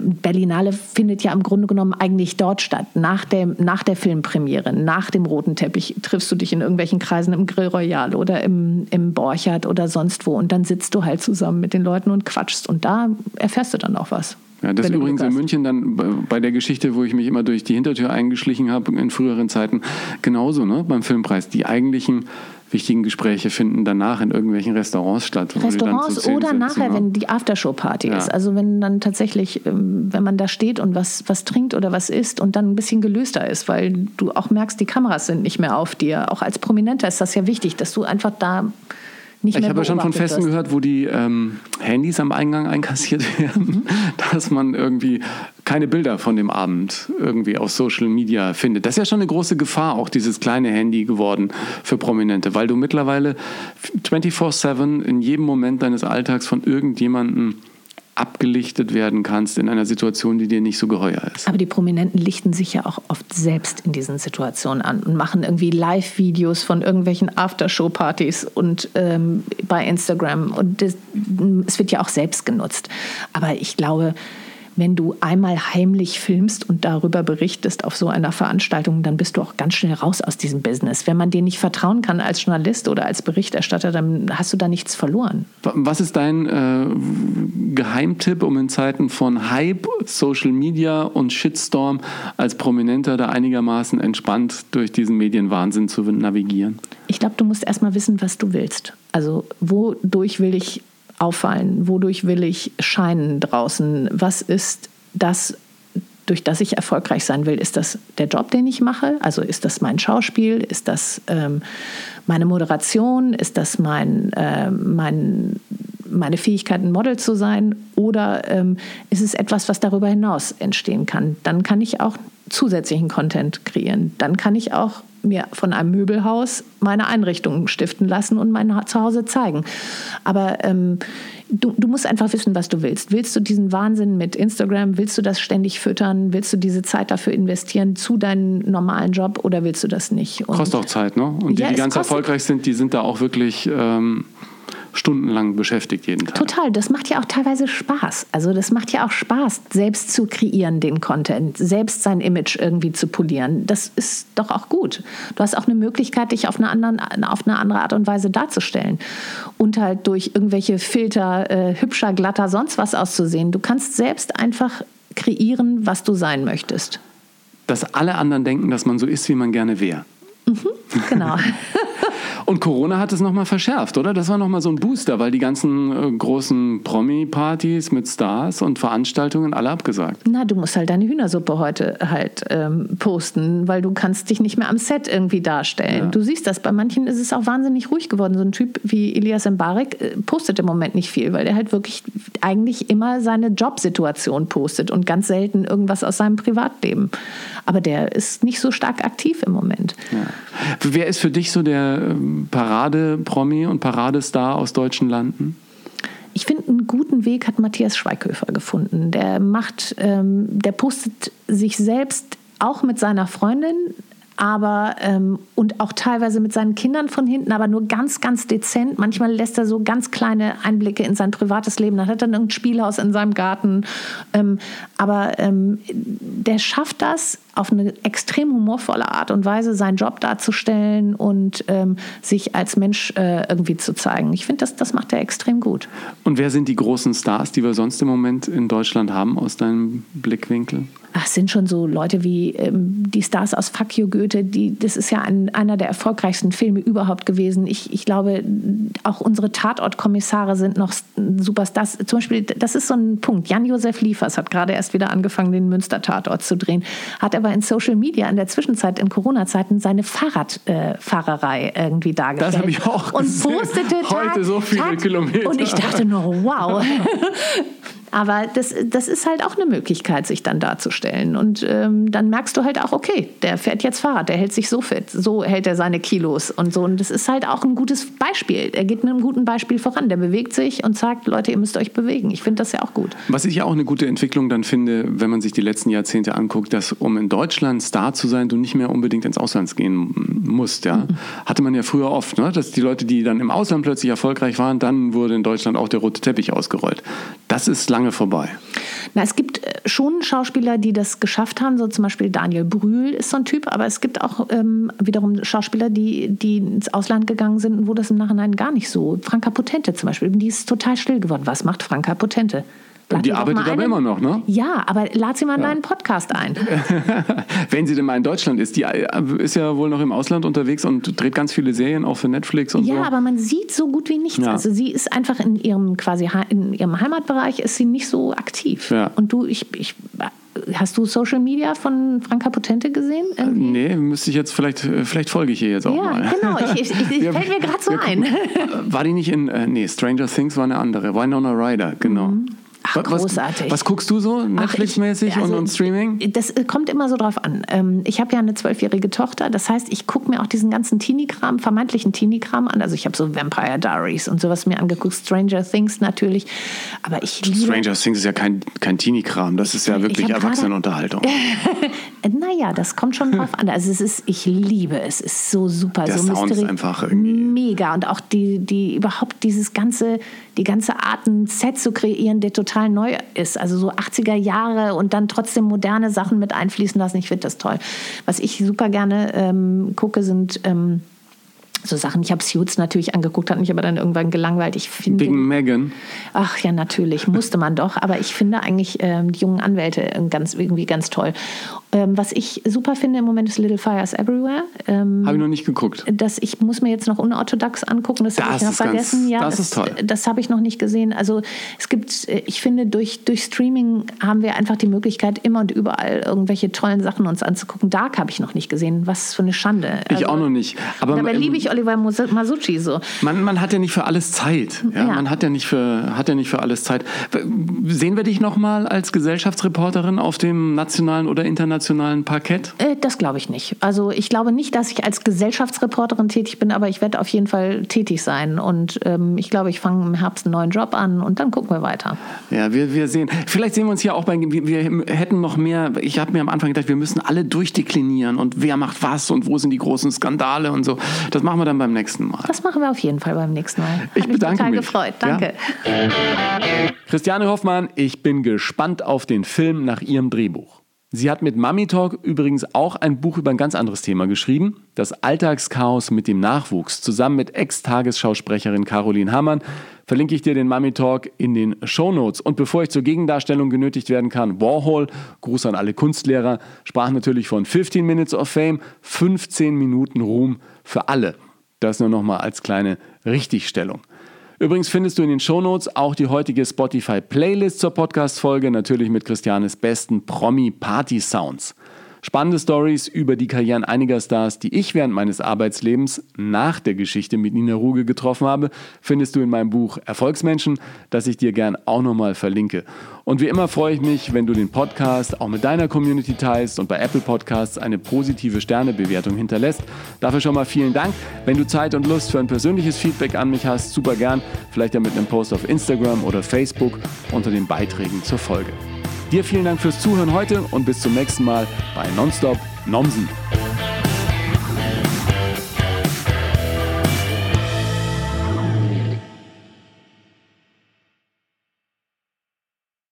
S1: Berlinale findet ja im Grunde genommen eigentlich dort statt. Nach, dem, nach der Filmpremiere, nach dem roten Teppich triffst du dich in irgendwelchen Kreisen im Grill Royal oder im, im Borchardt oder sonst wo. Und dann sitzt du halt zusammen mit den Leuten und quatschst. Und da erfährst du dann auch was.
S3: Ja, das ist übrigens in. München dann bei- bei der Geschichte, wo ich mich immer durch die Hintertür eingeschlichen habe in früheren Zeiten, genauso ne, beim Filmpreis. Die eigentlichen wichtigen Gespräche finden danach in irgendwelchen Restaurants statt.
S1: Restaurants
S3: zehn
S1: oder
S3: sitzen,
S1: nachher,
S3: ne?
S1: wenn die Aftershow-Party
S3: Ja.
S1: ist. Also wenn dann tatsächlich, ähm, wenn man da steht und was, was trinkt oder was isst und dann ein bisschen gelöster ist, weil du auch merkst, die Kameras sind nicht mehr auf dir. Auch als Prominenter ist das ja wichtig, dass du einfach da nicht
S3: Ich
S1: mehr
S3: habe ja schon von Festen
S1: wirst.
S3: gehört, wo die ähm, Handys am Eingang einkassiert werden,
S1: Mhm.
S3: dass man irgendwie keine Bilder von dem Abend irgendwie auf Social Media findet. Das ist ja schon eine große Gefahr, auch dieses kleine Handy geworden für Prominente, weil du mittlerweile 24/7 in jedem Moment deines Alltags von irgendjemandem abgelichtet werden kannst in einer Situation, die dir nicht so geheuer ist.
S1: Aber die Prominenten lichten sich ja auch oft selbst in diesen Situationen an und machen irgendwie Live-Videos von irgendwelchen Aftershow-Partys und ähm, bei Instagram. Und es wird ja auch selbst genutzt. Aber ich glaube, wenn du einmal heimlich filmst und darüber berichtest auf so einer Veranstaltung, dann bist du auch ganz schnell raus aus diesem Business. Wenn man dir nicht vertrauen kann als Journalist oder als Berichterstatter, dann hast du da nichts verloren.
S3: Was ist dein äh, Geheimtipp, um in Zeiten von Hype, Social Media und Shitstorm als Prominenter da einigermaßen entspannt durch diesen Medienwahnsinn zu navigieren?
S1: Ich glaube, du musst erstmal wissen, was du willst. Also, wodurch will ich auffallen? Wodurch will ich scheinen draußen? Was ist das, durch das ich erfolgreich sein will? Ist das der Job, den ich mache? Also ist das mein Schauspiel? Ist das ähm, meine Moderation? Ist das mein, äh, mein, meine Fähigkeit, ein Model zu sein? Oder ähm, ist es etwas, was darüber hinaus entstehen kann? Dann kann ich auch zusätzlichen Content kreieren. Dann kann ich auch mir von einem Möbelhaus meine Einrichtungen stiften lassen und mein Zuhause zeigen. Aber ähm, du, du musst einfach wissen, was du willst. Willst du diesen Wahnsinn mit Instagram? Willst du das ständig füttern? Willst du diese Zeit dafür investieren zu deinem normalen Job oder willst du das nicht? Und
S3: Kostet auch Zeit, ne? Und die,
S1: Ja,
S3: die ganz erfolgreich sind, die sind da auch wirklich ähm, stundenlang beschäftigt jeden Tag.
S1: Total, das macht ja auch teilweise Spaß. Also das macht ja auch Spaß, selbst zu kreieren, den Content, selbst sein Image irgendwie zu polieren. Das ist doch auch gut. Du hast auch eine Möglichkeit, dich auf eine, anderen, auf eine andere Art und Weise darzustellen. Und halt durch irgendwelche Filter, äh, hübscher, glatter, sonst was auszusehen. Du kannst selbst einfach kreieren, was du sein möchtest.
S3: Dass alle anderen denken, dass man so ist, wie man gerne wäre.
S1: Genau.
S3: Und Corona hat es nochmal verschärft, oder? Das war nochmal so ein Booster, weil die ganzen äh, großen Promi-Partys mit Stars und Veranstaltungen alle abgesagt.
S1: Na, du musst halt deine Hühnersuppe heute halt ähm, posten, weil du kannst dich nicht mehr am Set irgendwie darstellen.
S3: Ja.
S1: Du siehst das, bei manchen ist es auch wahnsinnig ruhig geworden. So ein Typ wie Elias Mbarek äh, postet im Moment nicht viel, weil der halt wirklich eigentlich immer seine Jobsituation postet und ganz selten irgendwas aus seinem Privatleben. Aber der ist nicht so stark aktiv im Moment.
S3: Ja. Wer ist für dich so der ähm, Parade-Promi und Paradestar aus deutschen Landen?
S1: Ich finde, einen guten Weg hat Matthias Schweighöfer gefunden. Der macht, ähm, der postet sich selbst auch mit seiner Freundin, aber ähm, und auch teilweise mit seinen Kindern von hinten, aber nur ganz, ganz dezent. Manchmal lässt er so ganz kleine Einblicke in sein privates Leben. Dann hat er ein Spielhaus in seinem Garten. Ähm, aber ähm, der schafft das auf eine extrem humorvolle Art und Weise, seinen Job darzustellen und ähm, sich als Mensch äh, irgendwie zu zeigen. Ich finde, das, das macht er extrem gut.
S3: Und wer sind die großen Stars, die wir sonst im Moment in Deutschland haben, aus deinem Blickwinkel?
S1: Ach, es sind schon so Leute wie ähm, die Stars aus Fuck You Goethe, die, das ist ja ein, einer der erfolgreichsten Filme überhaupt gewesen. Ich, ich glaube, auch unsere Tatortkommissare sind noch Superstars. Zum Beispiel, das ist so ein Punkt. Jan-Josef Liefers hat gerade erst wieder angefangen, den Münster-Tatort zu drehen, hat aber in Social Media in der Zwischenzeit, in Corona-Zeiten, seine Fahrradfahrerei irgendwie dargestellt.
S3: Das habe ich auch
S1: Und
S3: gesehen.
S1: postete
S3: Heute
S1: Tag-
S3: so viele
S1: Tag-
S3: Kilometer.
S1: Und ich dachte nur, wow. Aber das, das ist halt auch eine Möglichkeit, sich dann darzustellen. Und ähm, dann merkst du halt auch, okay, der fährt jetzt Fahrrad, der hält sich so fit, so hält er seine Kilos und so. Und das ist halt auch ein gutes Beispiel. Er geht mit einem guten Beispiel voran. Der bewegt sich und sagt, Leute, ihr müsst euch bewegen. Ich finde das ja auch gut.
S3: Was ich ja auch eine gute Entwicklung dann finde, wenn man sich die letzten Jahrzehnte anguckt, dass um in Deutschland Star zu sein, du nicht mehr unbedingt ins Ausland gehen musst. Ja? Hatte man ja früher oft, ne? dass die Leute, die dann im Ausland plötzlich erfolgreich waren, dann wurde in Deutschland auch der rote Teppich ausgerollt. Das ist lange vorbei.
S1: Na, es gibt äh, schon Schauspieler, die das geschafft haben, so zum Beispiel Daniel Brühl ist so ein Typ, aber es gibt auch ähm, wiederum Schauspieler, die, die ins Ausland gegangen sind und wo das im Nachhinein gar nicht so. Franka Potente zum Beispiel, die ist total still geworden. Was macht Franka Potente? Lad
S3: Die arbeitet aber immer noch, ne?
S1: Ja, aber lad sie mal in deinen Podcast ein.
S3: Wenn sie denn mal in Deutschland ist, die äh, ist ja wohl noch im Ausland unterwegs und dreht ganz viele Serien auch für Netflix und
S1: Ja,
S3: so.
S1: aber man sieht so gut wie nichts.
S3: Ja.
S1: Also sie ist einfach in ihrem quasi in ihrem Heimatbereich ist sie nicht so aktiv.
S3: Ja.
S1: Und du, ich, ich hast du Social Media von Franka Potente gesehen?
S3: Irgendwie? Nee, müsste ich jetzt vielleicht, äh, vielleicht folge ich ihr jetzt auch
S1: ja,
S3: mal.
S1: Ja, genau, ich, ich, ich fällt mir gerade so ein.
S3: War die nicht in, äh, nee, Stranger Things war eine andere, Winona Ryder, genau. Mhm.
S1: Ach, großartig.
S3: Was, was, guckst du so Netflix-mäßig also, und, und, Streaming?
S1: Das kommt immer so drauf an. Ähm, ich habe ja eine zwölfjährige Tochter, das heißt, ich gucke mir auch diesen ganzen Teenie-Kram, vermeintlichen Teenie-Kram an. Also ich habe so Vampire Diaries und sowas mir angeguckt, Stranger Things natürlich. Aber ich liebe...
S3: Stranger Things ist ja kein, kein Teenie-Kram, das ist ja wirklich Erwachsenenunterhaltung.
S1: naja, das kommt schon drauf an. Also es ist, ich liebe es, es ist so super.
S3: Der
S1: so
S3: Sound ist einfach irgendwie...
S1: Mega und auch die, die überhaupt dieses ganze, die ganze Art, ein Set zu kreieren, der total neu ist ist. Also so 80er Jahre und dann trotzdem moderne Sachen mit einfließen lassen. Ich finde das toll. Was ich super gerne ähm, gucke, sind ähm, so Sachen. Ich habe Suits natürlich angeguckt, hat mich aber dann irgendwann gelangweilt. Ich finde,
S3: Wegen Megan?
S1: Ach ja, natürlich, musste man doch. Aber ich finde eigentlich ähm, die jungen Anwälte ganz, irgendwie ganz toll. Ähm, was ich super finde im Moment ist Little Fires Everywhere.
S3: Ähm, habe ich noch nicht geguckt.
S1: Das, ich muss mir jetzt noch unorthodox angucken, das, das habe ich noch vergessen.
S3: Ganz,
S1: ja,
S3: das, das, ist toll.
S1: Das habe ich noch nicht gesehen. Also es gibt, äh, ich finde, durch, durch Streaming haben wir einfach die Möglichkeit, immer und überall irgendwelche tollen Sachen uns anzugucken. Dark habe ich noch nicht gesehen. Was für eine Schande.
S3: Ich also, auch noch nicht.
S1: Aber dabei liebe ich Oliver Masucci so.
S3: Man, man hat ja nicht für alles Zeit. Ja? ja? Man hat ja, nicht für, hat ja nicht für alles Zeit. Sehen wir dich noch mal als Gesellschaftsreporterin auf dem nationalen oder internationalen Parkett?
S1: Äh, das glaube ich nicht. Also ich glaube nicht, dass ich als Gesellschaftsreporterin tätig bin, aber ich werde auf jeden Fall tätig sein. Und ähm, ich glaube, ich fange im Herbst einen neuen Job an und dann gucken wir weiter.
S3: Ja, wir, wir sehen. Vielleicht sehen wir uns hier auch bei. Wir, wir hätten noch mehr. Ich habe mir am Anfang gedacht, wir müssen alle durchdeklinieren und wer macht was und wo sind die großen Skandale und so. Das machen wir dann beim nächsten Mal.
S1: Das machen wir auf jeden Fall beim nächsten Mal. Hat
S3: ich bedanke mich.
S1: total gefreut. Danke. Ja?
S3: Christiane Hoffmann, ich bin gespannt auf den Film nach ihrem Drehbuch. Sie hat mit Mummy Talk übrigens auch ein Buch über ein ganz anderes Thema geschrieben. Das Alltagschaos mit dem Nachwuchs. Zusammen mit Ex-Tagesschausprecherin Caroline Hammann verlinke ich dir den Mummy Talk in den Show Notes. Und bevor ich zur Gegendarstellung genötigt werden kann, Warhol, Gruß an alle Kunstlehrer, sprach natürlich von 15 Minutes of Fame, 15 Minuten Ruhm für alle. Das nur nochmal als kleine Richtigstellung. Übrigens findest du in den Shownotes auch die heutige Spotify-Playlist zur Podcast-Folge, natürlich mit Christianes besten Promi-Party-Sounds. Spannende Stories über die Karrieren einiger Stars, die ich während meines Arbeitslebens nach der Geschichte mit Nina Ruge getroffen habe, findest du in meinem Buch Erfolgsmenschen, das ich dir gern auch nochmal verlinke. Und wie immer freue ich mich, wenn du den Podcast auch mit deiner Community teilst und bei Apple Podcasts eine positive Sternebewertung hinterlässt. Dafür schon mal vielen Dank. Wenn du Zeit und Lust für ein persönliches Feedback an mich hast, super gern. Vielleicht ja mit einem Post auf Instagram oder Facebook unter den Beiträgen zur Folge. Dir vielen Dank fürs Zuhören heute und bis zum nächsten Mal bei Nonstop Nomsen.